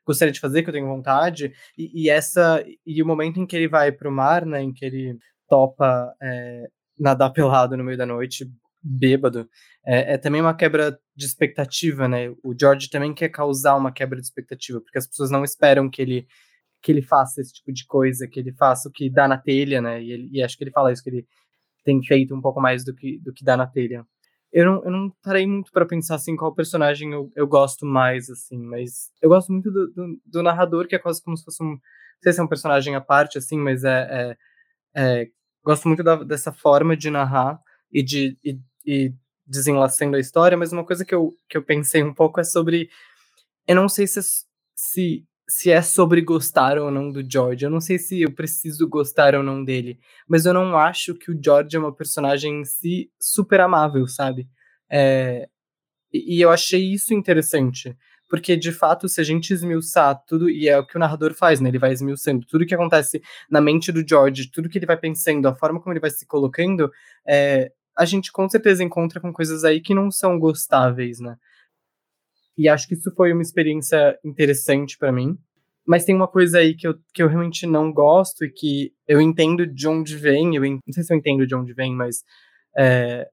gostaria de fazer, que eu tenho vontade. E, e, essa e o momento em que ele vai pro mar, né, em que ele topa é, nadar pelado no meio da noite, bêbado, é, é, também uma quebra de expectativa, né? O George também quer causar uma quebra de expectativa, porque as pessoas não esperam que ele que ele faça esse tipo de coisa, que ele faça o que dá na telha, né? E, ele, e acho que ele fala isso, que ele tem feito um pouco mais do que, do que dá na telha eu não, eu não parei muito para pensar assim qual personagem eu, eu gosto mais, assim, mas eu gosto muito do, do, do, narrador, que é quase como se fosse um. Não sei se é um personagem à parte, assim, mas é. é, é gosto muito da, dessa forma de narrar e de e, e a história, mas uma coisa que eu, que eu pensei um pouco é sobre. Eu não sei se, se se é sobre gostar ou não do George. Eu não sei se eu preciso gostar ou não dele, mas eu não acho que o George é uma personagem em si super amável, sabe? É, e eu achei isso interessante, porque de fato, se a gente esmiuçar tudo, e é o que o narrador faz, né? Ele vai esmiuçando tudo que acontece na mente do George, tudo que ele vai pensando, a forma como ele vai se colocando, é, a gente com certeza encontra com coisas aí que não são gostáveis, né? E acho que isso foi uma experiência interessante para mim. Mas tem uma coisa aí que eu, que eu realmente não gosto e que eu entendo de onde vem. Eu não sei se eu entendo de onde vem, mas é,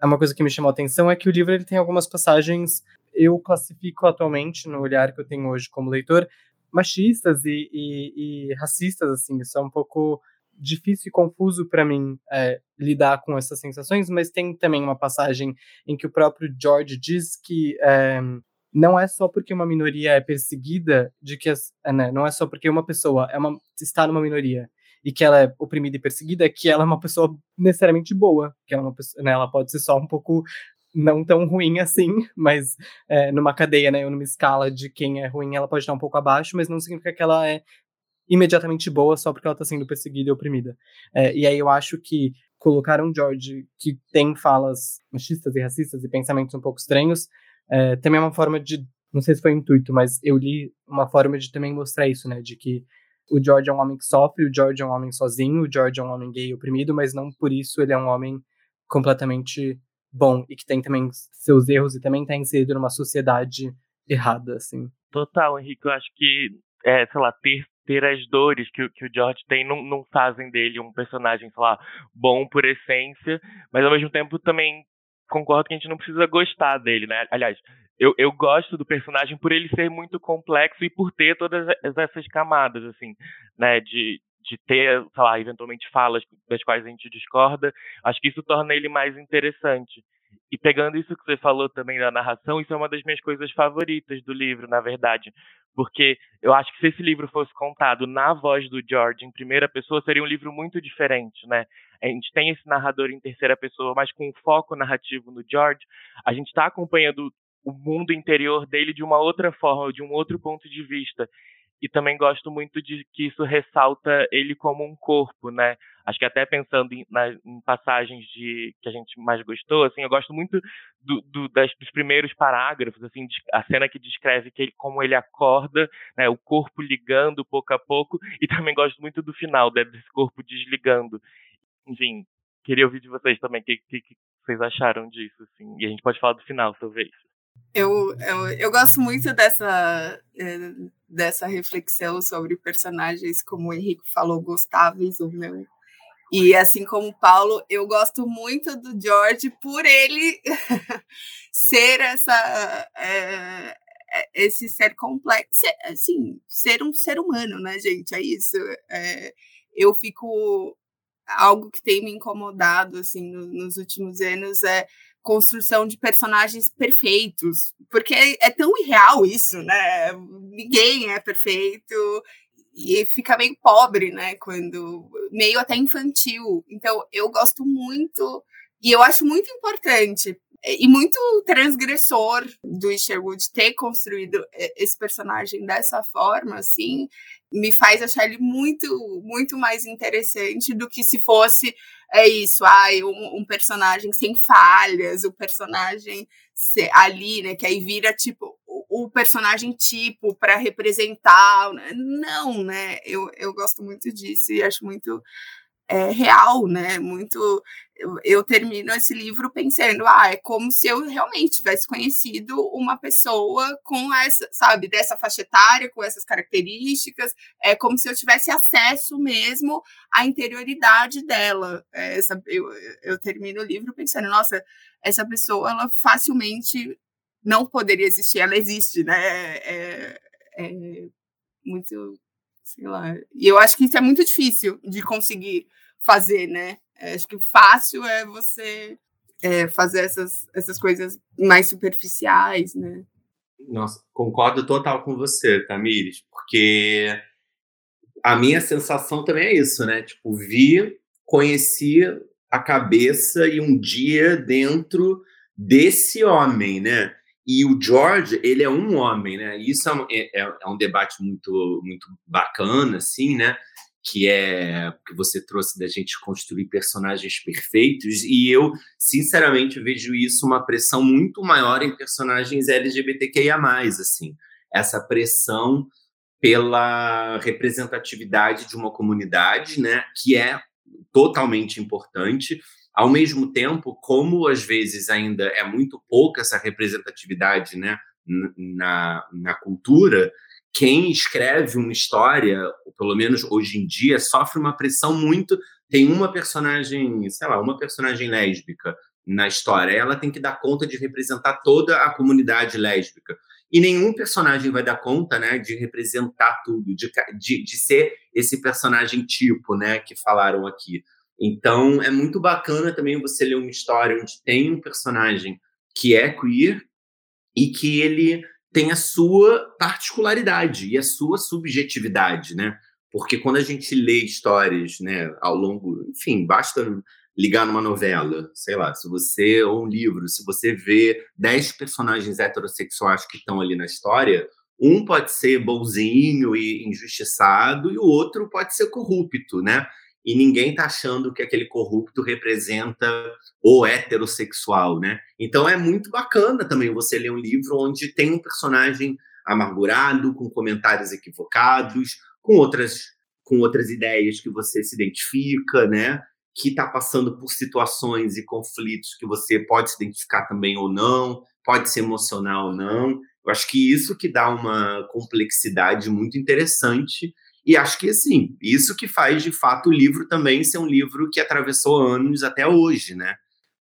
é uma coisa que me chamou a atenção é que o livro ele tem algumas passagens eu classifico atualmente no olhar que eu tenho hoje como leitor machistas e, e, e racistas assim isso é um pouco difícil e confuso para mim é, lidar com essas sensações mas tem também uma passagem em que o próprio George diz que é, não é só porque uma minoria é perseguida de que as, é, né, não é só porque uma pessoa é uma, está numa minoria e que ela é oprimida e perseguida que ela é uma pessoa necessariamente boa que ela, é uma pessoa, né, ela pode ser só um pouco não tão ruim assim mas é, numa cadeia né numa escala de quem é ruim ela pode estar um pouco abaixo mas não significa que ela é imediatamente boa só porque ela está sendo perseguida e oprimida. É, e aí eu acho que colocar um George que tem falas machistas e racistas e pensamentos um pouco estranhos é, também é uma forma de, não sei se foi intuito, mas eu li uma forma de também mostrar isso, né, de que o George é um homem que sofre, o George é um homem sozinho, o George é um homem gay oprimido, mas não por isso ele é um homem completamente bom e que tem também seus erros e também está inserido numa sociedade errada, assim. Total, Henrique, eu acho que, é, sei lá, ter, ter as dores que, que o George tem não, não fazem dele um personagem, sei lá, bom por essência, mas ao mesmo tempo também concordo que a gente não precisa gostar dele, né? Aliás, eu, eu gosto do personagem por ele ser muito complexo e por ter todas essas camadas, assim, né? De, de ter, sei lá, eventualmente falas das quais a gente discorda, acho que isso torna ele mais interessante. E pegando isso que você falou também da narração, isso é uma das minhas coisas favoritas do livro, na verdade. Porque eu acho que se esse livro fosse contado na voz do George, em primeira pessoa, seria um livro muito diferente, né? A gente tem esse narrador em terceira pessoa, mas com um foco narrativo no George. A gente está acompanhando o mundo interior dele de uma outra forma, de um outro ponto de vista e também gosto muito de que isso ressalta ele como um corpo, né? Acho que até pensando em, na, em passagens de que a gente mais gostou, assim, eu gosto muito do, do, das, dos primeiros parágrafos, assim, a cena que descreve que ele, como ele acorda, né, o corpo ligando pouco a pouco, e também gosto muito do final, né, desse corpo desligando. Enfim, queria ouvir de vocês também o que, que, que vocês acharam disso, assim, e a gente pode falar do final, talvez. Eu, eu, eu gosto muito dessa, é, dessa reflexão sobre personagens, como o Henrique falou, gostáveis ou não. E assim como o Paulo, eu gosto muito do George por ele ser essa, é, esse ser complexo, assim, ser um ser humano, né, gente? É isso. É, eu fico. Algo que tem me incomodado assim no, nos últimos anos é construção de personagens perfeitos, porque é, é tão irreal isso, né? Ninguém é perfeito e fica meio pobre, né? Quando meio até infantil. Então eu gosto muito e eu acho muito importante e muito transgressor do Sherwood ter construído esse personagem dessa forma, assim, me faz achar ele muito, muito mais interessante do que se fosse é isso, ai, um, um personagem sem falhas, o personagem ali, né, que aí vira tipo o, o personagem tipo para representar. Não, né? Eu, eu gosto muito disso e acho muito é, real, né? Muito. Eu, eu, termino esse livro pensando, ah, é como se eu realmente tivesse conhecido uma pessoa com essa, sabe, dessa faixa etária, com essas características, é como se eu tivesse acesso mesmo à interioridade dela. É, essa, eu, eu termino o livro pensando, nossa, essa pessoa, ela facilmente não poderia existir, ela existe, né? É, é muito sei lá. E eu acho que isso é muito difícil de conseguir fazer, né? Acho que fácil é você é, fazer essas, essas coisas mais superficiais, né? Nossa, concordo total com você, Tamires, porque a minha sensação também é isso, né? Tipo, vi, conheci a cabeça e um dia dentro desse homem, né? E o George, ele é um homem, né? Isso é um, é, é, é um debate muito, muito bacana, assim, né? Que é que você trouxe da gente construir personagens perfeitos. E eu, sinceramente, vejo isso uma pressão muito maior em personagens LGBTQIA, assim. Essa pressão pela representatividade de uma comunidade, né? Que é totalmente importante ao mesmo tempo, como às vezes ainda é muito pouca essa representatividade né, na, na cultura, quem escreve uma história, pelo menos hoje em dia, sofre uma pressão muito. Tem uma personagem, sei lá, uma personagem lésbica na história, ela tem que dar conta de representar toda a comunidade lésbica. E nenhum personagem vai dar conta né, de representar tudo, de, de, de ser esse personagem tipo né, que falaram aqui. Então, é muito bacana também você ler uma história onde tem um personagem que é queer e que ele tem a sua particularidade e a sua subjetividade, né? Porque quando a gente lê histórias, né, ao longo, enfim, basta ligar numa novela, sei lá, se você ou um livro, se você vê dez personagens heterossexuais que estão ali na história, um pode ser bonzinho e injustiçado e o outro pode ser corrupto, né? E ninguém tá achando que aquele corrupto representa o heterossexual, né? Então é muito bacana também você ler um livro onde tem um personagem amargurado, com comentários equivocados, com outras com outras ideias que você se identifica, né? Que está passando por situações e conflitos que você pode se identificar também ou não, pode se emocionar ou não. Eu acho que isso que dá uma complexidade muito interessante e acho que, assim, isso que faz, de fato, o livro também ser um livro que atravessou anos até hoje, né?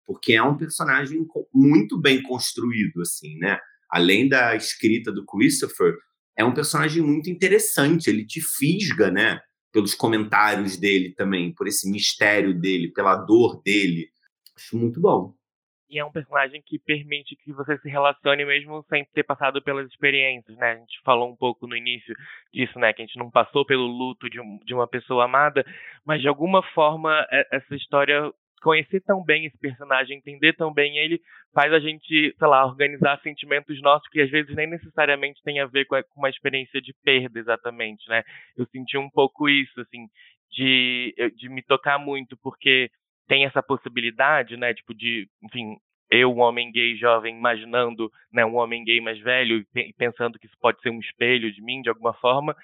Porque é um personagem muito bem construído, assim, né? Além da escrita do Christopher, é um personagem muito interessante. Ele te fisga, né? Pelos comentários dele também, por esse mistério dele, pela dor dele. Acho muito bom e é um personagem que permite que você se relacione mesmo sem ter passado pelas experiências, né? A gente falou um pouco no início disso, né? Que a gente não passou pelo luto de, um, de uma pessoa amada, mas de alguma forma essa história conhecer tão bem esse personagem, entender tão bem ele, faz a gente, sei lá, organizar sentimentos nossos que às vezes nem necessariamente tem a ver com, uma experiência de perda, exatamente, né? Eu senti um pouco isso, assim, de, de me tocar muito, porque tem essa possibilidade, né, tipo de, enfim, eu, um homem gay jovem, imaginando, né, um homem gay mais velho e pensando que isso pode ser um espelho de mim de alguma forma,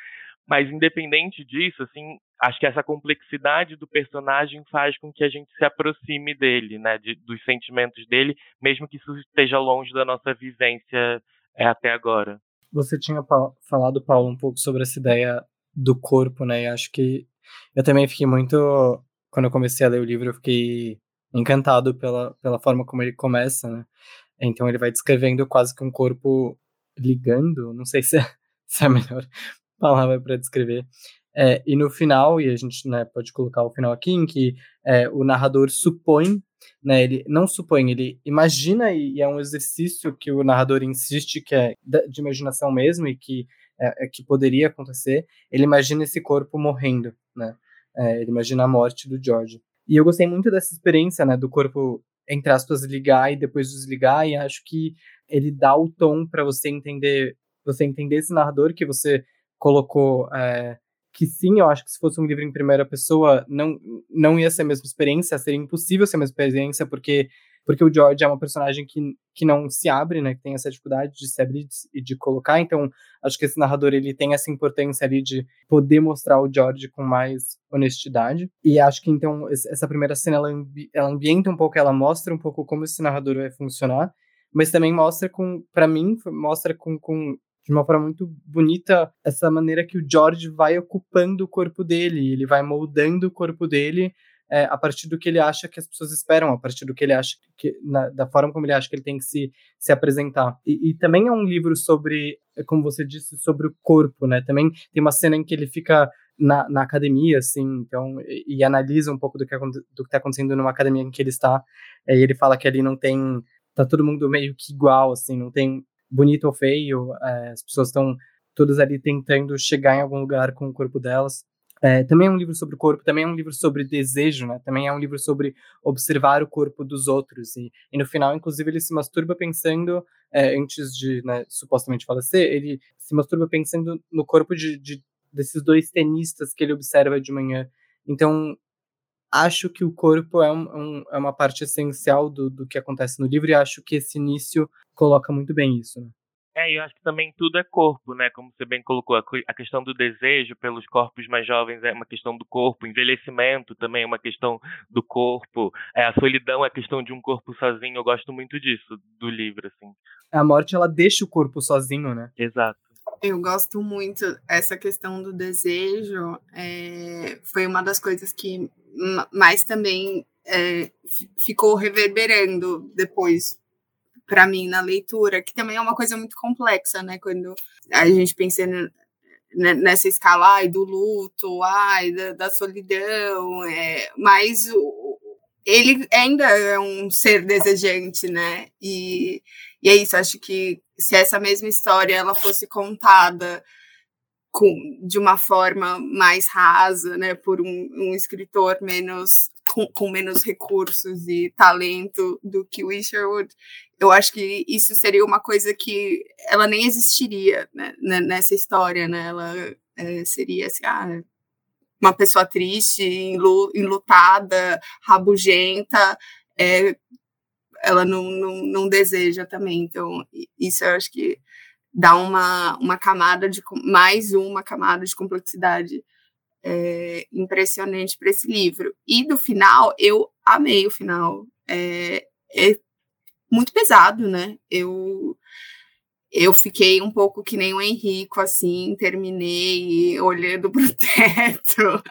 mas independente disso, assim, acho que essa complexidade do personagem faz com que a gente se aproxime dele, né, de, dos sentimentos dele, mesmo que isso esteja longe da nossa vivência é, até agora. Você tinha falado, Paulo, um pouco sobre essa ideia do corpo, né? E acho que eu também fiquei muito quando eu comecei a ler o livro, eu fiquei encantado pela, pela forma como ele começa, né? Então ele vai descrevendo quase que um corpo ligando, não sei se é, se é a melhor palavra para descrever. É, e no final, e a gente né, pode colocar o final aqui, em que é, o narrador supõe, né, ele não supõe, ele imagina, e é um exercício que o narrador insiste que é de imaginação mesmo, e que, é, é que poderia acontecer, ele imagina esse corpo morrendo, né? É, ele imagina a morte do George. E eu gostei muito dessa experiência, né, do corpo, entre aspas, ligar e depois desligar, e acho que ele dá o tom para você entender, você entender esse narrador que você colocou, é, que sim, eu acho que se fosse um livro em primeira pessoa, não, não ia ser a mesma experiência, seria impossível ser a mesma experiência, porque porque o George é uma personagem que, que não se abre, né, que tem essa dificuldade de se abrir e de colocar, então acho que esse narrador ele tem essa importância ali de poder mostrar o George com mais honestidade, e acho que então essa primeira cena ela, ela ambienta um pouco, ela mostra um pouco como esse narrador vai funcionar, mas também mostra com, para mim, mostra com, com de uma forma muito bonita essa maneira que o George vai ocupando o corpo dele, ele vai moldando o corpo dele é, a partir do que ele acha que as pessoas esperam, a partir do que ele acha que, na, da forma como ele acha que ele tem que se, se apresentar. E, e, também é um livro sobre, como você disse, sobre o corpo, né? Também tem uma cena em que ele fica na, na academia, assim, então, e, e analisa um pouco do que do está acontecendo numa academia em que ele está. É, e ele fala que ali não tem, tá todo mundo meio que igual, assim, não tem bonito ou feio, é, as pessoas estão todas ali tentando chegar em algum lugar com o corpo delas. É, também é um livro sobre o corpo, também é um livro sobre desejo, né? Também é um livro sobre observar o corpo dos outros. E, e no final, inclusive, ele se masturba pensando, é, antes de né, supostamente falecer, ele se masturba pensando no corpo de, de, desses dois tenistas que ele observa de manhã. Então, acho que o corpo é, um, um, é uma parte essencial do, do que acontece no livro e acho que esse início coloca muito bem isso. Né? É, eu acho que também tudo é corpo, né? Como você bem colocou, a questão do desejo pelos corpos mais jovens é uma questão do corpo, envelhecimento também é uma questão do corpo, é, a solidão é a questão de um corpo sozinho. Eu gosto muito disso do livro, assim. A morte ela deixa o corpo sozinho, né? Exato. Eu gosto muito essa questão do desejo. É, foi uma das coisas que mais também é, ficou reverberando depois para mim na leitura, que também é uma coisa muito complexa, né? Quando a gente pensa nessa escala ai, do luto, ai, da, da solidão, é, mas o, ele ainda é um ser desejante, né? E, e é isso, acho que se essa mesma história ela fosse contada com, de uma forma mais rasa, né, por um, um escritor menos com, com, menos recursos e talento do que o Isherwood, eu acho que isso seria uma coisa que ela nem existiria né, nessa história, né? Ela é, seria assim, ah, uma pessoa triste, enlutada, rabugenta, é, ela não, não, não deseja também. Então, isso eu acho que dá uma, uma camada de mais uma camada de complexidade é, impressionante para esse livro. E do final, eu amei o final. É, é muito pesado, né? Eu eu fiquei um pouco que nem o Henrico, assim, terminei olhando para o teto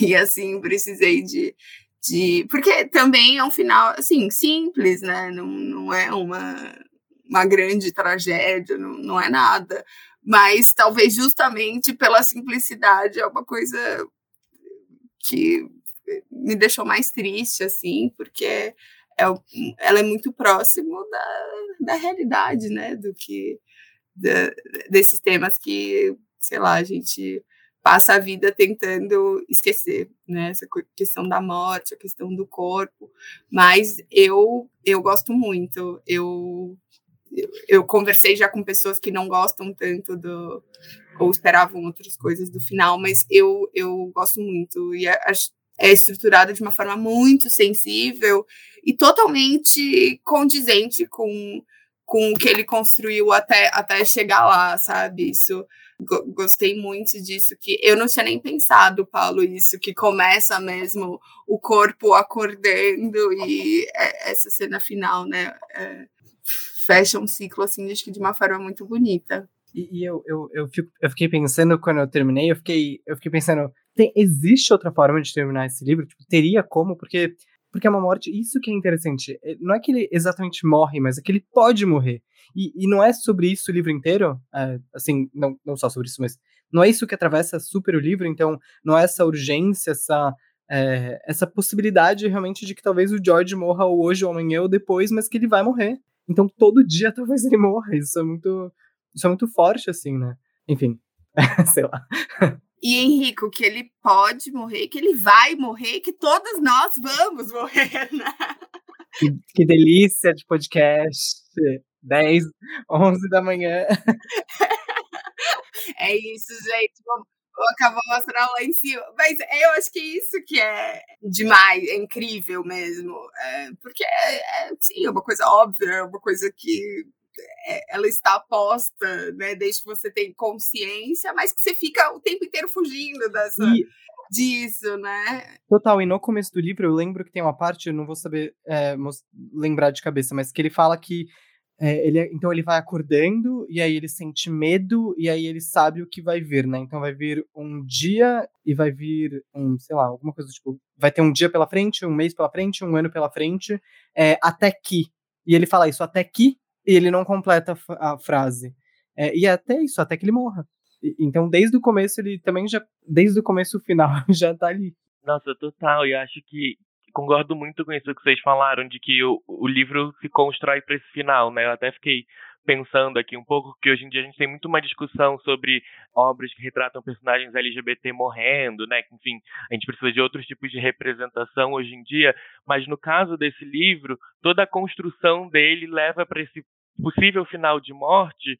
e assim precisei de, de porque também é um final assim simples, né? Não, não é uma uma grande tragédia, não, não é nada. Mas talvez justamente pela simplicidade é uma coisa que me deixou mais triste, assim, porque é, ela é muito próximo da, da realidade, né? Do que da, desses temas que, sei lá, a gente passa a vida tentando esquecer, né? Essa questão da morte, a questão do corpo. Mas eu eu gosto muito. Eu eu conversei já com pessoas que não gostam tanto do ou esperavam outras coisas do final, mas eu eu gosto muito e é, é estruturado de uma forma muito sensível e totalmente condizente com com o que ele construiu até até chegar lá, sabe? Isso gostei muito disso que eu não tinha nem pensado, Paulo, isso que começa mesmo o corpo acordando e é, essa cena final, né? É, fecha um ciclo, assim, acho que de uma forma muito bonita. E, e eu, eu, eu, fico, eu, fiquei pensando, quando eu terminei, eu fiquei, eu fiquei pensando, tem, existe outra forma de terminar esse livro? Tipo, teria como? Porque, porque é uma morte, isso que é interessante. É, não é que ele exatamente morre, mas é que ele pode morrer. E, e não é sobre isso o livro inteiro, é, assim, não, não só sobre isso, mas não é isso que atravessa super o livro, então não é essa urgência, essa, é, essa possibilidade realmente de que talvez o George morra hoje ou amanhã ou depois, mas que ele vai morrer. Então todo dia talvez ele morra. Isso é muito, isso é muito forte, assim, né? Enfim, sei lá. E Henrico, que ele pode morrer, que ele vai morrer, que todos nós vamos morrer, né? Que, que delícia de podcast. 10, 11 da manhã. É isso, gente. Vamos, acabou mostrando lá em cima. Mas eu acho que isso que é demais, é incrível mesmo. É, porque é, é, sim, é uma coisa óbvia, é uma coisa que é, ela está posta, né? Desde que você tem consciência, mas que você fica o tempo inteiro fugindo dessa. E... Disso, né? Total, e no começo do livro eu lembro que tem uma parte, eu não vou saber é, lembrar de cabeça, mas que ele fala que é, ele, é, então ele vai acordando e aí ele sente medo e aí ele sabe o que vai vir, né? Então vai vir um dia e vai vir um, sei lá, alguma coisa tipo, vai ter um dia pela frente, um mês pela frente, um ano pela frente, é, até que. E ele fala isso, até que, e ele não completa a, frase. É, e é até isso, até que ele morra. E, então desde o começo ele também já, desde o começo o final já tá ali. Nossa, total, e acho que concordo muito com isso que vocês falaram, de que o, o livro se constrói para esse final, né? Eu até fiquei pensando aqui um pouco que hoje em dia a gente tem muito uma discussão sobre obras que retratam personagens LGBT morrendo, né? Enfim, a gente precisa de outros tipos de representação hoje em dia, mas no caso desse livro, toda a construção dele leva para esse possível final de morte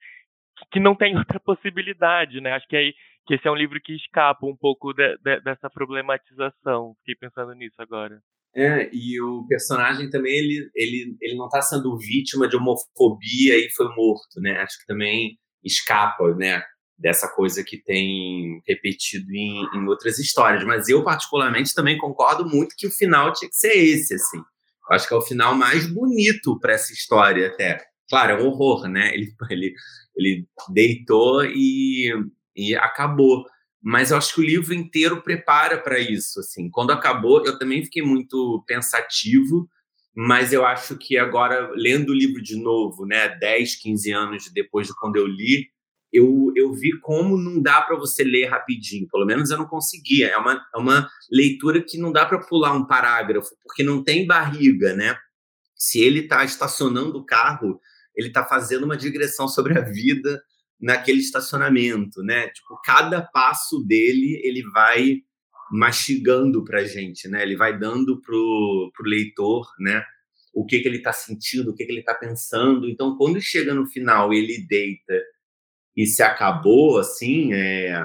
que não tem outra possibilidade, né? Acho que aí que esse é um livro que escapa um pouco de, de, dessa problematização. Fiquei pensando nisso agora. É, e o personagem também, ele, ele, ele não está sendo vítima de homofobia e foi morto, né? Acho que também escapa, né? Dessa coisa que tem repetido em, em outras histórias. Mas eu, particularmente, também concordo muito que o final tinha que ser esse, assim. Eu acho que é o final mais bonito para essa história, até. Claro, é um horror, né? Ele, ele, ele deitou e, e acabou mas eu acho que o livro inteiro prepara para isso. Assim, quando acabou, eu também fiquei muito pensativo, mas eu acho que agora lendo o livro de novo, né, 10, 15 anos depois de quando eu li, eu, eu vi como não dá para você ler rapidinho. Pelo menos eu não conseguia. É uma, é uma leitura que não dá para pular um parágrafo, porque não tem barriga, né? Se ele está estacionando o carro, ele está fazendo uma digressão sobre a vida naquele estacionamento, né? Tipo, cada passo dele ele vai mastigando para gente, né? Ele vai dando pro, pro leitor, né? O que que ele está sentindo, o que que ele está pensando. Então, quando chega no final, ele deita e se acabou, assim, é...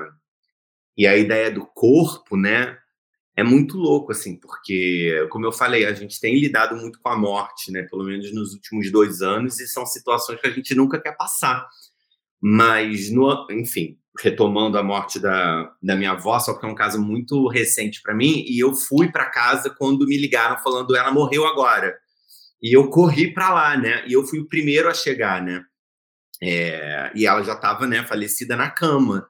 e a ideia do corpo, né? É muito louco, assim, porque, como eu falei, a gente tem lidado muito com a morte, né? Pelo menos nos últimos dois anos, e são situações que a gente nunca quer passar. Mas, no, enfim, retomando a morte da, da minha avó, só que é um caso muito recente para mim, e eu fui para casa quando me ligaram falando ela morreu agora. E eu corri para lá, né? E eu fui o primeiro a chegar, né? É, e ela já estava, né, falecida na cama.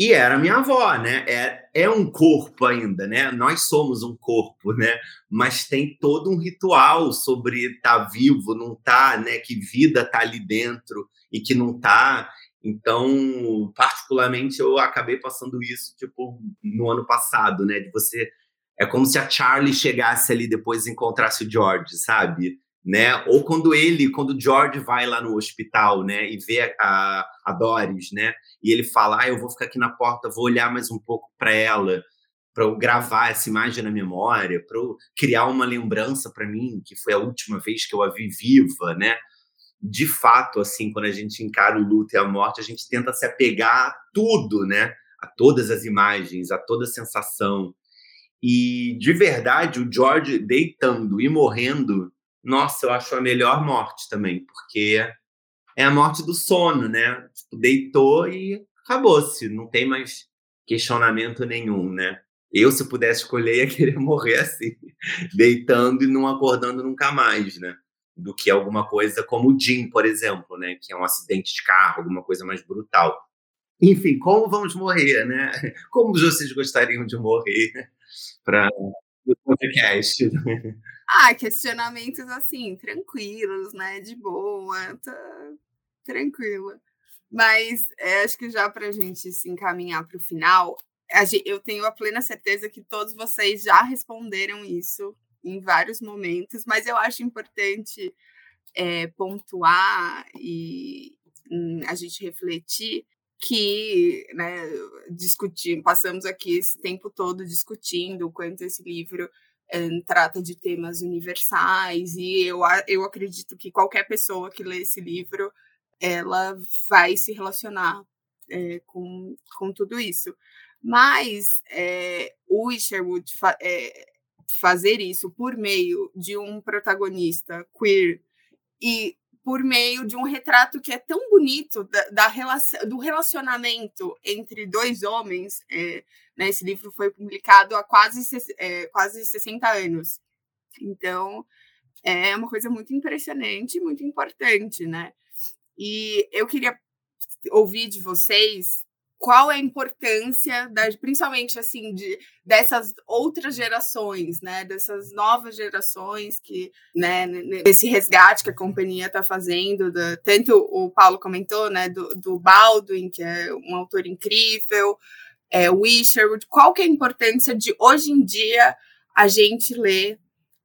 E era minha avó, né? É, é um corpo ainda, né? Nós somos um corpo, né? Mas tem todo um ritual sobre estar tá vivo, não tá, né? Que vida tá ali dentro e que não tá. Então, particularmente, eu acabei passando isso, tipo, no ano passado, né? De você. É como se a Charlie chegasse ali depois e encontrasse o George, sabe? Né? Ou quando ele, quando o George vai lá no hospital, né? E vê a, a Doris, né? E ele fala: ah, eu vou ficar aqui na porta, vou olhar mais um pouco para ela, para eu gravar essa imagem na memória, para eu criar uma lembrança para mim, que foi a última vez que eu a vi viva, né? de fato, assim, quando a gente encara o luto e a morte, a gente tenta se apegar a tudo, né? A todas as imagens, a toda a sensação. E de verdade, o George deitando e morrendo, nossa, eu acho a melhor morte também, porque é a morte do sono, né? Tipo, deitou e acabou-se, não tem mais questionamento nenhum, né? Eu, se pudesse escolher, ia querer morrer assim, deitando e não acordando nunca mais, né? do que alguma coisa como o Jim, por exemplo, né? Que é um acidente de carro, alguma coisa mais brutal. Enfim, como vamos morrer, né? Como vocês gostariam de morrer para o podcast? Ah, questionamentos assim, tranquilos, né? De boa, tá tranquila. Mas é, acho que já para a gente se encaminhar para o final, eu tenho a plena certeza que todos vocês já responderam isso em vários momentos, mas eu acho importante é, pontuar e hum, a gente refletir que né, discutir, passamos aqui esse tempo todo discutindo o quanto esse livro é, trata de temas universais e eu, eu acredito que qualquer pessoa que lê esse livro ela vai se relacionar é, com, com tudo isso. Mas é, o Isherwood é, fazer isso por meio de um protagonista queer e por meio de um retrato que é tão bonito da, da relação, do relacionamento entre dois homens. É, né, esse livro foi publicado há quase, é, quase 60 anos. Então, é uma coisa muito impressionante, muito importante, né? E eu queria ouvir de vocês qual é a importância, da, principalmente assim, de, dessas outras gerações, né? Dessas novas gerações que, né, nesse resgate que a companhia está fazendo, tanto o Paulo comentou, né, do, do Baldwin, que é um autor incrível, é, o Isherwood, qual que é a importância de hoje em dia a gente ler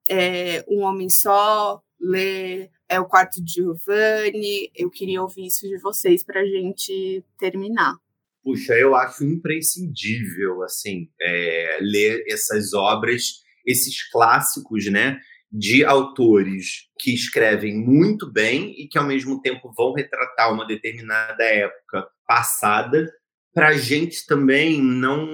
é, Um Homem Só, ler é, O Quarto de Giovanni, eu queria ouvir isso de vocês para a gente terminar puxa, eu acho imprescindível, assim, é, ler essas obras, esses clássicos, né, de autores que escrevem muito bem e que, ao mesmo tempo, vão retratar uma determinada época passada, para a gente também não,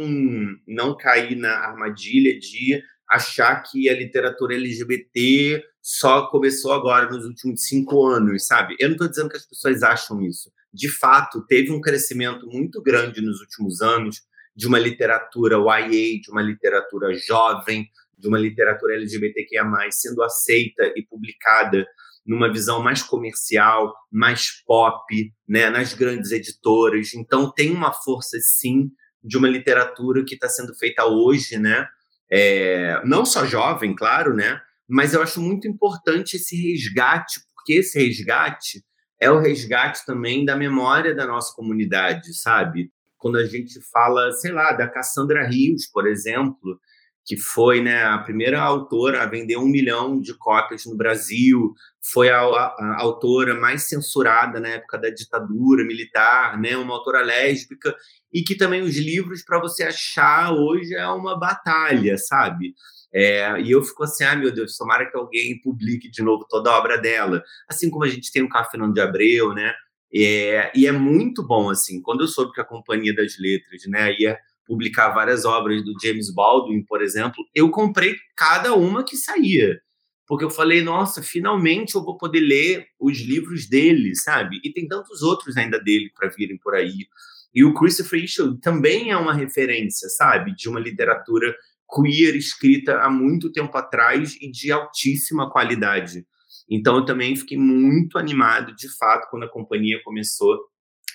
não cair na armadilha de achar que a literatura LGBT só começou agora, nos últimos cinco anos, sabe? Eu não estou dizendo que as pessoas acham isso de fato, teve um crescimento muito grande nos últimos anos de uma literatura YA, de uma literatura jovem, de uma literatura LGBTQIA+, sendo aceita e publicada numa visão mais comercial, mais pop, né, nas grandes editoras. Então, tem uma força, sim, de uma literatura que está sendo feita hoje, né? É, não só jovem, claro, né? Mas eu acho muito importante esse resgate, porque esse resgate é o resgate também da memória da nossa comunidade, sabe? Quando a gente fala, sei lá, da Cassandra Rios, por exemplo, que foi né, a primeira autora a vender um milhão de cópias no Brasil, foi a, a, a, autora mais censurada na época da ditadura militar, né, uma autora lésbica, e que também os livros para você achar hoje é uma batalha, sabe? É, e eu fico assim, ah, meu Deus, tomara que alguém publique de novo toda a obra dela. Assim como a gente tem o Café de Abreu, né? É, e é muito bom, assim, quando eu soube que a Companhia das Letras, né, ia publicar várias obras do James Baldwin, por exemplo, eu comprei cada uma que saía. Porque eu falei, nossa, finalmente eu vou poder ler os livros dele, sabe? E tem tantos outros ainda dele para virem por aí. E o Christopher Isherwood também é uma referência, sabe, de uma literatura queer escrita há muito tempo atrás e de altíssima qualidade. Então, eu também fiquei muito animado, de fato, quando a companhia começou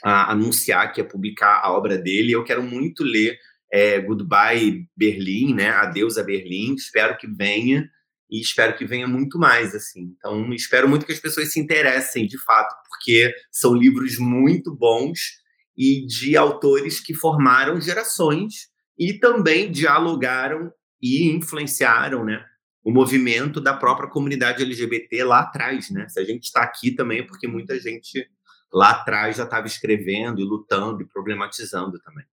a anunciar que ia publicar a obra dele. Eu quero muito ler é, Goodbye Berlim, né? Adeus a Berlim. Espero que venha e espero que venha muito mais, assim. Então, espero muito que as pessoas se interessem, de fato, porque são livros muito bons e de autores que formaram gerações e também dialogaram e influenciaram, né? O movimento da própria comunidade LGBT lá atrás, né? Se a gente está aqui também é porque muita gente lá atrás já estava escrevendo e lutando e problematizando também.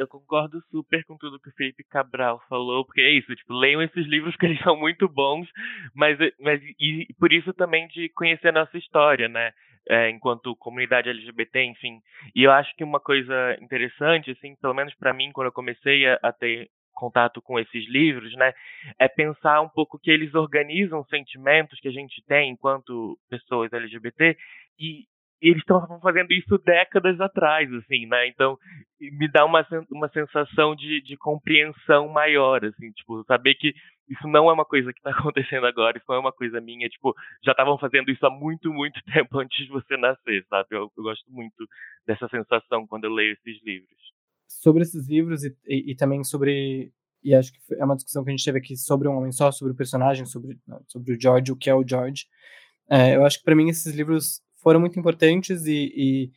Eu concordo super com tudo que o Felipe Cabral falou, porque é isso, tipo, leiam esses livros que eles são muito bons, mas, mas e por isso também de conhecer a nossa história, né? É, enquanto comunidade LGBT, enfim. E eu acho que uma coisa interessante, assim, pelo menos para mim, quando eu comecei a, a ter contato com esses livros, né, é pensar um pouco que eles organizam sentimentos que a gente tem enquanto pessoas LGBT e e eles estão fazendo isso décadas atrás, assim, né? Então, me dá uma, uma sensação de, de compreensão maior, assim, tipo, saber que isso não é uma coisa que está acontecendo agora, isso não é uma coisa minha, tipo, já estavam fazendo isso há muito, muito tempo antes de você nascer, sabe? Eu, eu, gosto muito dessa sensação quando eu leio esses livros. Sobre esses livros e, e, e, também sobre, e acho que é uma discussão que a gente teve aqui sobre um homem só, sobre o personagem, sobre, sobre o George, o que é o George. É, eu acho que para mim esses livros foram muito importantes e, e,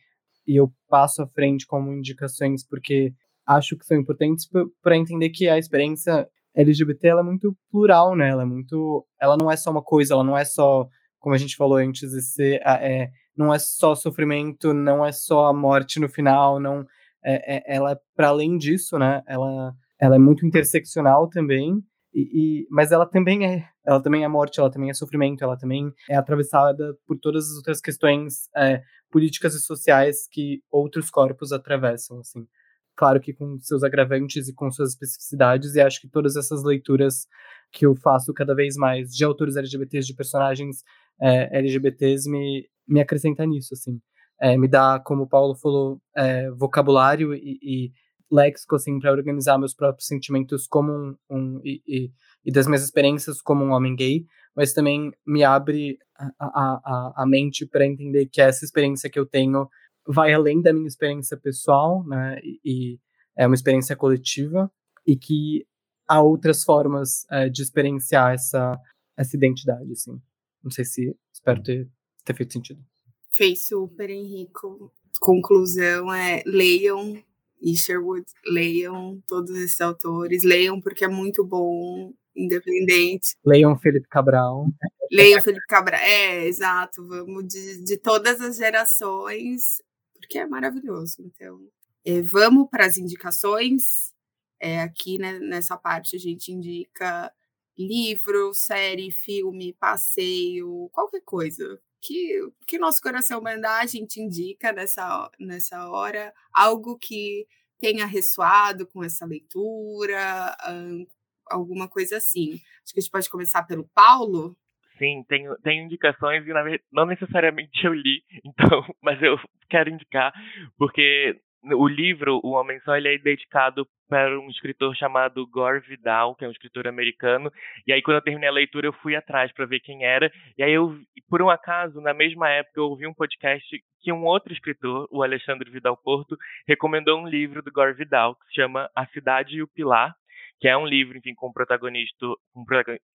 e eu passo à frente como indicações porque acho que são importantes para entender que a experiência LGBT é muito plural, né? Ela é muito, ela não é só uma coisa, ela não é só, como a gente falou antes, ser, é, não é só sofrimento, não é só a morte no final, não, é, é ela é para além disso, né? Ela, ela é muito interseccional também e, e, mas ela também é, ela também é morte, ela também é sofrimento, ela também é atravessada por todas as outras questões é, políticas e sociais que outros corpos atravessam, assim. Claro que com seus agravantes e com suas especificidades, e acho que todas essas leituras que eu faço cada vez mais de autores LGBTs, de personagens é, LGBTs, me, me acrescenta nisso, assim. É, me dá, como o Paulo falou, vocabulário e, e léxico assim para organizar meus próprios sentimentos como um, um e, e, e, das minhas experiências como um homem gay, mas também me abre a, a, a mente para entender que essa experiência que eu tenho vai além da minha experiência pessoal, né? E, é uma experiência coletiva e que há outras formas é, de experienciar essa essa identidade, assim. Não sei se espero ter, ter feito sentido. Fez super, Henrico. Conclusão é leiam Isherwood, leiam todos esses autores, leiam porque é muito bom, independente. Leiam Felipe Cabral. Leiam Felipe Cabral, é, exato, vamos de, de todas as gerações, porque é maravilhoso. Então, é, vamos para as indicações. É, aqui né, nessa parte a gente indica livro, série, filme, passeio, qualquer coisa que, que nosso coração mandar, a gente indica nessa, nessa hora algo que tenha ressoado com essa leitura, alguma coisa assim. Acho que a gente pode começar pelo Paulo. Sim, tenho, tenho indicações e na verdade, não necessariamente eu li, então, mas eu quero indicar, porque o livro, O Homem Só, ele é dedicado para um escritor chamado Gore Vidal, que é um escritor americano. E aí, quando eu terminei a leitura, eu fui atrás para ver quem era. E aí, eu, por um acaso, na mesma época, eu ouvi um podcast que um outro escritor, o Alexandre Vidal Porto, recomendou um livro do Gore Vidal, que se chama A Cidade e o Pilar, que é um livro, enfim, com protagonista, um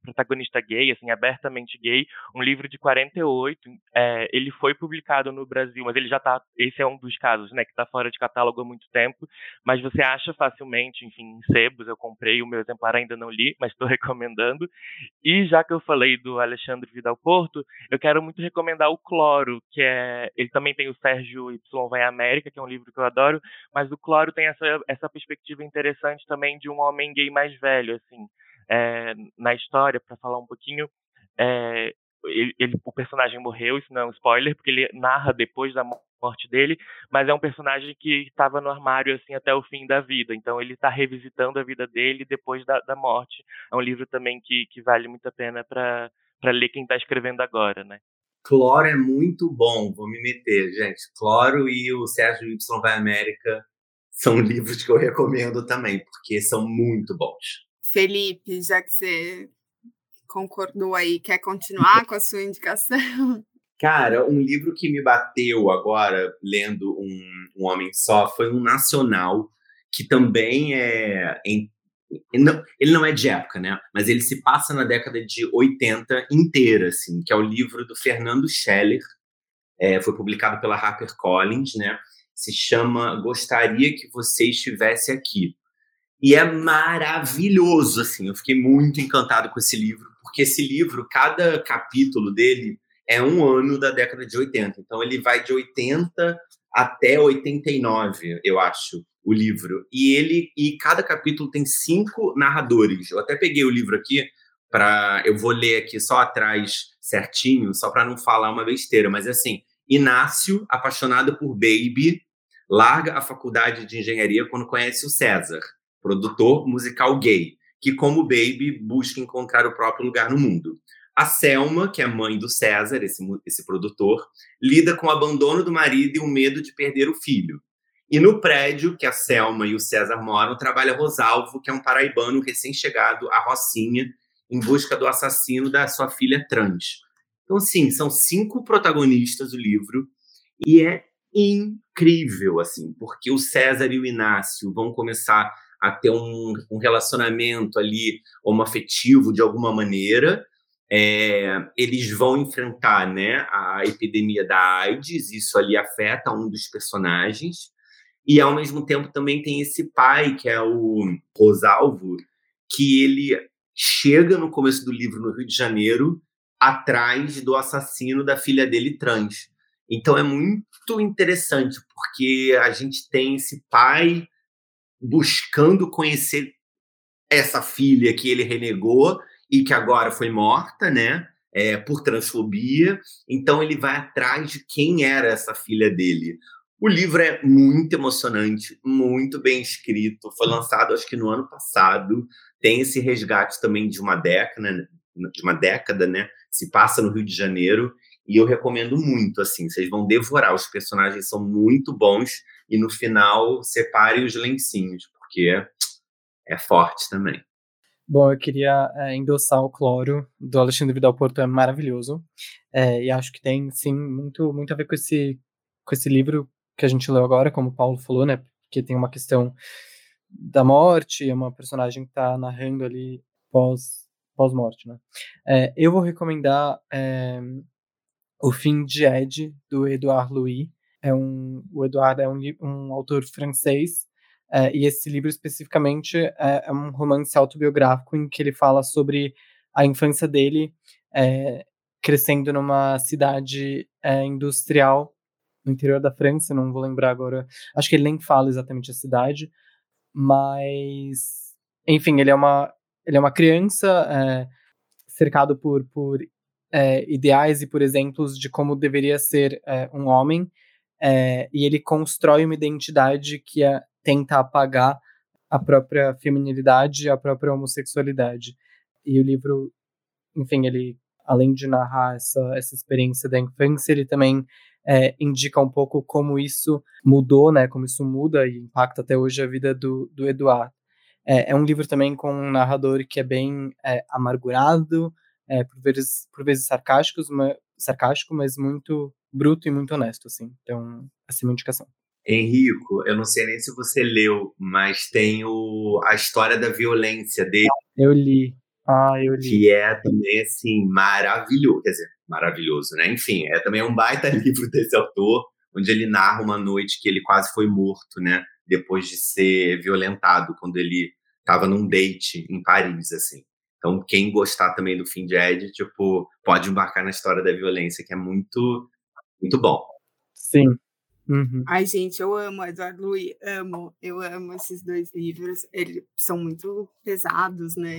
protagonista gay, assim, abertamente gay, um livro de 48. É, ele foi publicado no Brasil, mas ele já está. Esse é um dos casos, né, que está fora de catálogo há muito tempo, mas você acha facilmente, enfim, em sebos. Eu comprei, o meu exemplar ainda não li, mas estou recomendando. E já que eu falei do Alexandre Vidal Porto, eu quero muito recomendar o Cloro, que é. Ele também tem o Sérgio Y Vai América, que é um livro que eu adoro, mas o Cloro tem essa, essa perspectiva interessante também de um homem gay mais velho, assim, é, na história, para falar um pouquinho. É, ele, ele, o personagem morreu, isso não é um spoiler, porque ele narra depois da morte dele, mas é um personagem que estava no armário assim até o fim da vida. Então ele está revisitando a vida dele depois da, da morte. É um livro também que, que vale muito a pena para ler quem está escrevendo agora, né? Cloro é muito bom, vou me meter, gente. Cloro e o Sérgio Y vai América são livros que eu recomendo também, porque são muito bons. Felipe, já que você concordou aí, quer continuar com a sua indicação? Cara, um livro que me bateu agora, lendo um, um Homem Só, foi um nacional, que também é. Em, não, ele não é de época, né? Mas ele se passa na década de 80 inteira, assim, que é o livro do Fernando Scheller. É, foi publicado pela HarperCollins, né? Se chama Gostaria que você estivesse aqui. E é maravilhoso, assim. Eu fiquei muito encantado com esse livro, porque esse livro, cada capítulo dele é um ano da década de 80. Então ele vai de 80 até 89, eu acho, o livro. E ele e cada capítulo tem cinco narradores. Eu até peguei o livro aqui para eu vou ler aqui só atrás certinho, só para não falar uma besteira, mas assim, Inácio, apaixonado por Baby, larga a faculdade de engenharia quando conhece o César, produtor musical gay, que como Baby busca encontrar o próprio lugar no mundo. A Selma, que é mãe do César, esse, esse produtor, lida com o abandono do marido e o medo de perder o filho. E no prédio que a Selma e o César moram, trabalha Rosalvo, que é um paraibano recém-chegado à Rocinha, em busca do assassino da sua filha trans. Então, sim, são cinco protagonistas do livro e é incrível, assim, porque o César e o Inácio vão começar a ter um, um relacionamento ali homoafetivo de alguma maneira, é, eles vão enfrentar né, a epidemia da AIDS, isso ali afeta um dos personagens, e ao mesmo tempo também tem esse pai, que é o Rosalvo, que ele chega no começo do livro no Rio de Janeiro atrás do assassino da filha dele trans. Então é muito interessante, porque a gente tem esse pai buscando conhecer essa filha que ele renegou e que agora foi morta, né? É, por transfobia. Então ele vai atrás de quem era essa filha dele. O livro é muito emocionante, muito bem escrito. Foi lançado, acho que no ano passado. Tem esse resgate também de uma década, de uma década, né? Se passa no Rio de Janeiro e eu recomendo muito. Assim, vocês vão devorar. Os personagens são muito bons e no final separe os lencinhos, porque é forte também. Bom, eu queria é, endossar o Cloro do Alexandre Vidal Porto, é maravilhoso. É, e acho que tem, sim, muito, muito a ver com esse, com esse livro que a gente leu agora, como o Paulo falou, né? Porque tem uma questão da morte, é uma personagem que está narrando ali pós, pós-morte, né? É, eu vou recomendar é, O Fim de Ed, do Edouard Louis. É um, o Edouard é um, um autor francês é, e esse livro especificamente é, é, um romance autobiográfico em que ele fala sobre a infância dele é, crescendo numa cidade é, industrial no interior da França, não vou lembrar agora, acho que ele nem fala exatamente a cidade, mas enfim, ele é uma, ele é uma criança cercado por, por ideais e por exemplos de como deveria ser um homem, e ele constrói uma identidade que é tenta apagar a própria feminilidade, a própria homossexualidade. E o livro, enfim, ele, além de narrar essa, essa experiência da infância, ele também é, indica um pouco como isso mudou, né, como isso muda e impacta até hoje a vida do, do Eduardo. É, é um livro também com um narrador que é bem é, amargurado, é, por, vezes, por vezes sarcástico, mas, sarcástico, mas muito bruto e muito honesto, assim. Então, essa é uma indicação. Henrico, eu não sei nem se você leu, mas tem o, a história da violência dele. Eu li. Ah, eu li. Que é também, assim, maravilhoso. Quer dizer, maravilhoso, né? Enfim, é também um baita livro desse autor, onde ele narra uma noite que ele quase foi morto, né? Depois de ser violentado, quando ele estava num date em Paris, assim. Então, quem gostar também do fim de Ed, tipo, pode embarcar na história da violência, que é muito, muito bom. Sim, Uhum. Ai, gente, eu amo Eduardo Louis, amo, eu amo esses dois livros. Eles são muito pesados, né?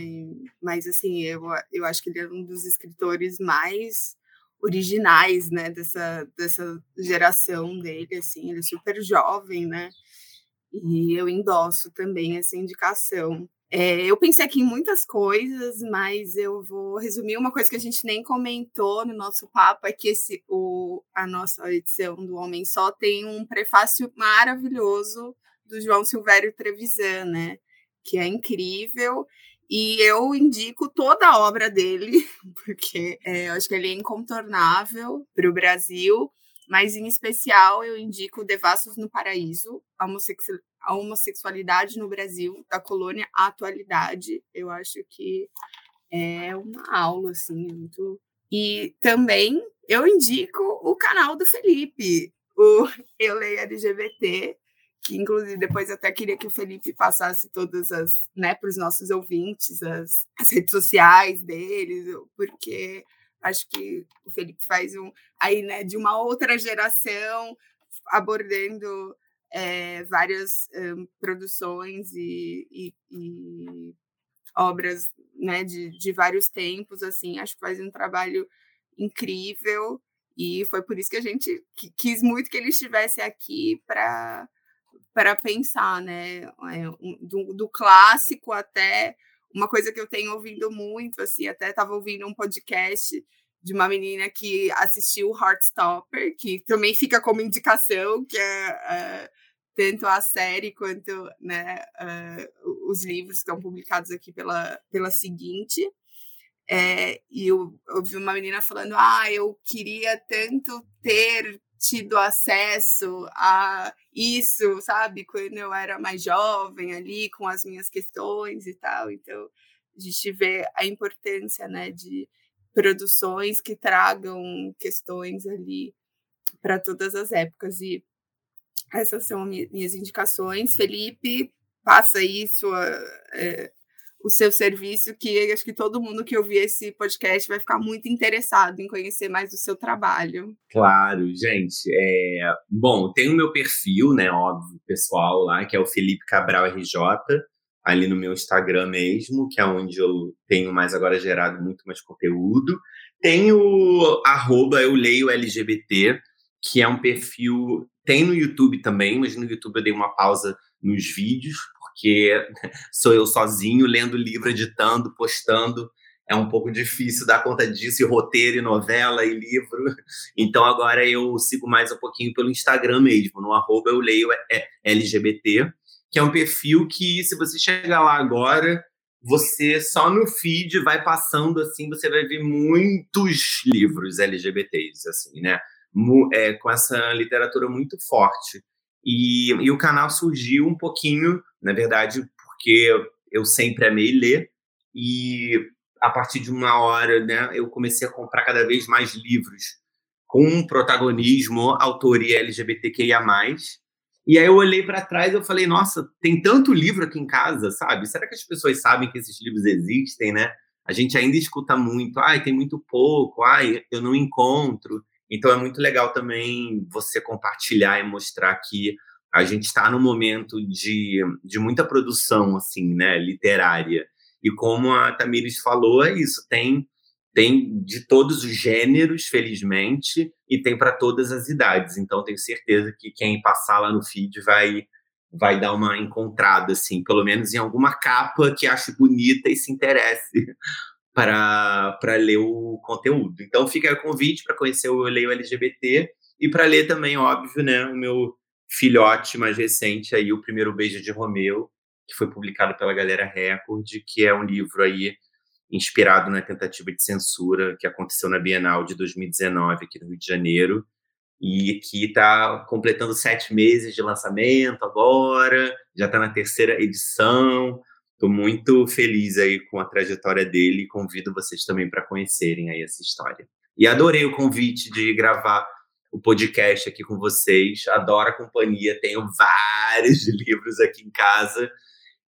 Mas, assim, eu, eu acho que ele é um dos escritores mais originais, né? Dessa, dessa geração dele, assim. Ele é super jovem, né? E eu endosso também essa indicação. É, eu pensei aqui em muitas coisas, mas eu vou resumir uma coisa que a gente nem comentou no nosso papo, é que esse, o, a nossa edição do Homem Só tem um prefácio maravilhoso do João Silvério Trevisan, né? Que é incrível. E eu indico toda a obra dele, porque é, eu acho que ele é incontornável para o Brasil, mas em especial eu indico Devassos no Paraíso, a homossexualidade no Brasil, da colônia à atualidade. Eu acho que é uma aula, assim, muito. E também eu indico o canal do Felipe, o Eu Leio LGBT, que inclusive depois até queria que o Felipe passasse todas as, né, para os nossos ouvintes, as, as redes sociais deles, porque acho que o Felipe faz um aí, né, de uma outra geração, abordando é, várias um, produções e, e, e, obras, né, de, de vários tempos, assim, acho que faz um trabalho incrível e foi por isso que a gente quis muito que ele estivesse aqui para para pensar, né? É, do, do, clássico até uma coisa que eu tenho ouvido muito, assim, até estava ouvindo um podcast de uma menina que assistiu Heartstopper, que também fica como indicação, que é, é tanto a série quanto né, uh, os livros que estão publicados aqui pela, pela seguinte. É, e eu ouvi uma menina falando: Ah, eu queria tanto ter tido acesso a isso, sabe? Quando eu era mais jovem ali, com as minhas questões e tal. Então, a gente vê a importância, né, de produções que tragam questões ali para todas as épocas. E essas são minhas indicações. Felipe, passa aí sua, é, o seu serviço, que acho que todo mundo que ouvir esse podcast vai ficar muito interessado em conhecer mais do seu trabalho. Claro, gente. É... Bom, tem o meu perfil, né, óbvio, pessoal lá, que é o Felipe Cabral RJ, ali no meu Instagram mesmo, que é onde eu tenho mais agora gerado muito mais conteúdo. Tem o arroba eu leio LGBT, que é um perfil. Tem no YouTube também, mas no YouTube eu dei uma pausa nos vídeos, porque sou eu sozinho lendo livro, editando, postando. É um pouco difícil dar conta disso, e roteiro, e novela, e livro. Então agora eu sigo mais um pouquinho pelo Instagram mesmo, no arroba eu leio é, é LGBT, que é um perfil que, se você chegar lá agora, você só no feed vai passando assim, você vai ver muitos livros LGBTs, assim, né? É, com essa literatura muito forte. E, e o canal surgiu um pouquinho, na verdade, porque eu sempre amei ler e a partir de uma hora, né, eu comecei a comprar cada vez mais livros com protagonismo, autoria LGBTQIA+. E aí eu olhei para trás e eu falei, nossa, tem tanto livro aqui em casa, sabe? Será que as pessoas sabem que esses livros existem, né? A gente ainda escuta muito, ai, tem muito pouco, ai, eu não encontro. Então é muito legal também você compartilhar e mostrar que a gente está num momento de, de muita produção assim, né, literária. E como a Tamires falou, é isso, tem tem de todos os gêneros, felizmente, e tem para todas as idades. Então tenho certeza que quem passar lá no feed vai vai dar uma encontrada assim, pelo menos em alguma capa que ache bonita e se interesse para ler o conteúdo. Então fica o convite para conhecer o Eu Leio LGBT e para ler também, óbvio, né, o meu filhote mais recente aí, O Primeiro Beijo de Romeu, que foi publicado pela Galera Record, que é um livro aí inspirado na tentativa de censura que aconteceu na Bienal de 2019 aqui no Rio de Janeiro e que está completando sete meses de lançamento agora, já está na terceira edição, Estou muito feliz aí com a trajetória dele e convido vocês também para conhecerem aí essa história. E adorei o convite de gravar o podcast aqui com vocês. Adoro a companhia, tenho vários livros aqui em casa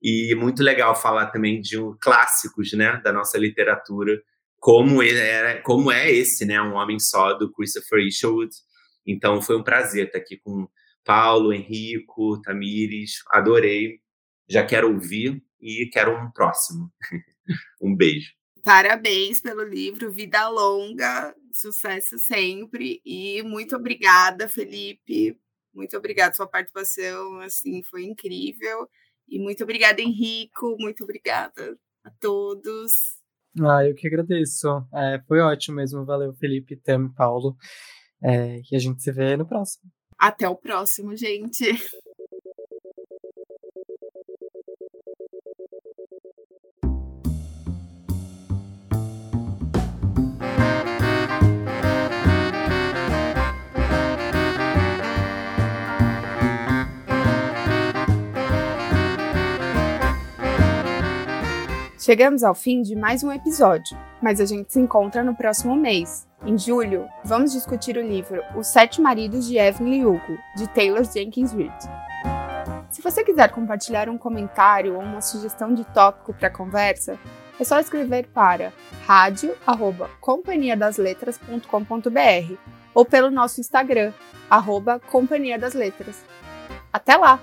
e muito legal falar também de um, clássicos, né, da nossa literatura, como é, como é esse, né, um homem só do Christopher Isherwood. Então foi um prazer estar aqui com Paulo, Henrico, Tamires. Adorei. Já quero ouvir e quero um próximo. um beijo. Parabéns pelo livro, vida longa, sucesso sempre e muito obrigada, Felipe. Muito obrigada sua participação, assim, foi incrível. E muito obrigada, Henrico. Muito obrigada a todos. Ah, eu que agradeço. É, foi ótimo mesmo. Valeu, Felipe, Tam, Paulo. É, e a gente se vê no próximo. Até o próximo, gente. Chegamos ao fim de mais um episódio, mas a gente se encontra no próximo mês. Em julho, vamos discutir o livro Os Sete Maridos de Evelyn Hugo, de Taylor Jenkins Reid. Se você quiser compartilhar um comentário ou uma sugestão de tópico para a conversa, é só escrever para radio@companhiadasletras.com.br ou pelo nosso Instagram, arroba Companhia das Letras. Até lá!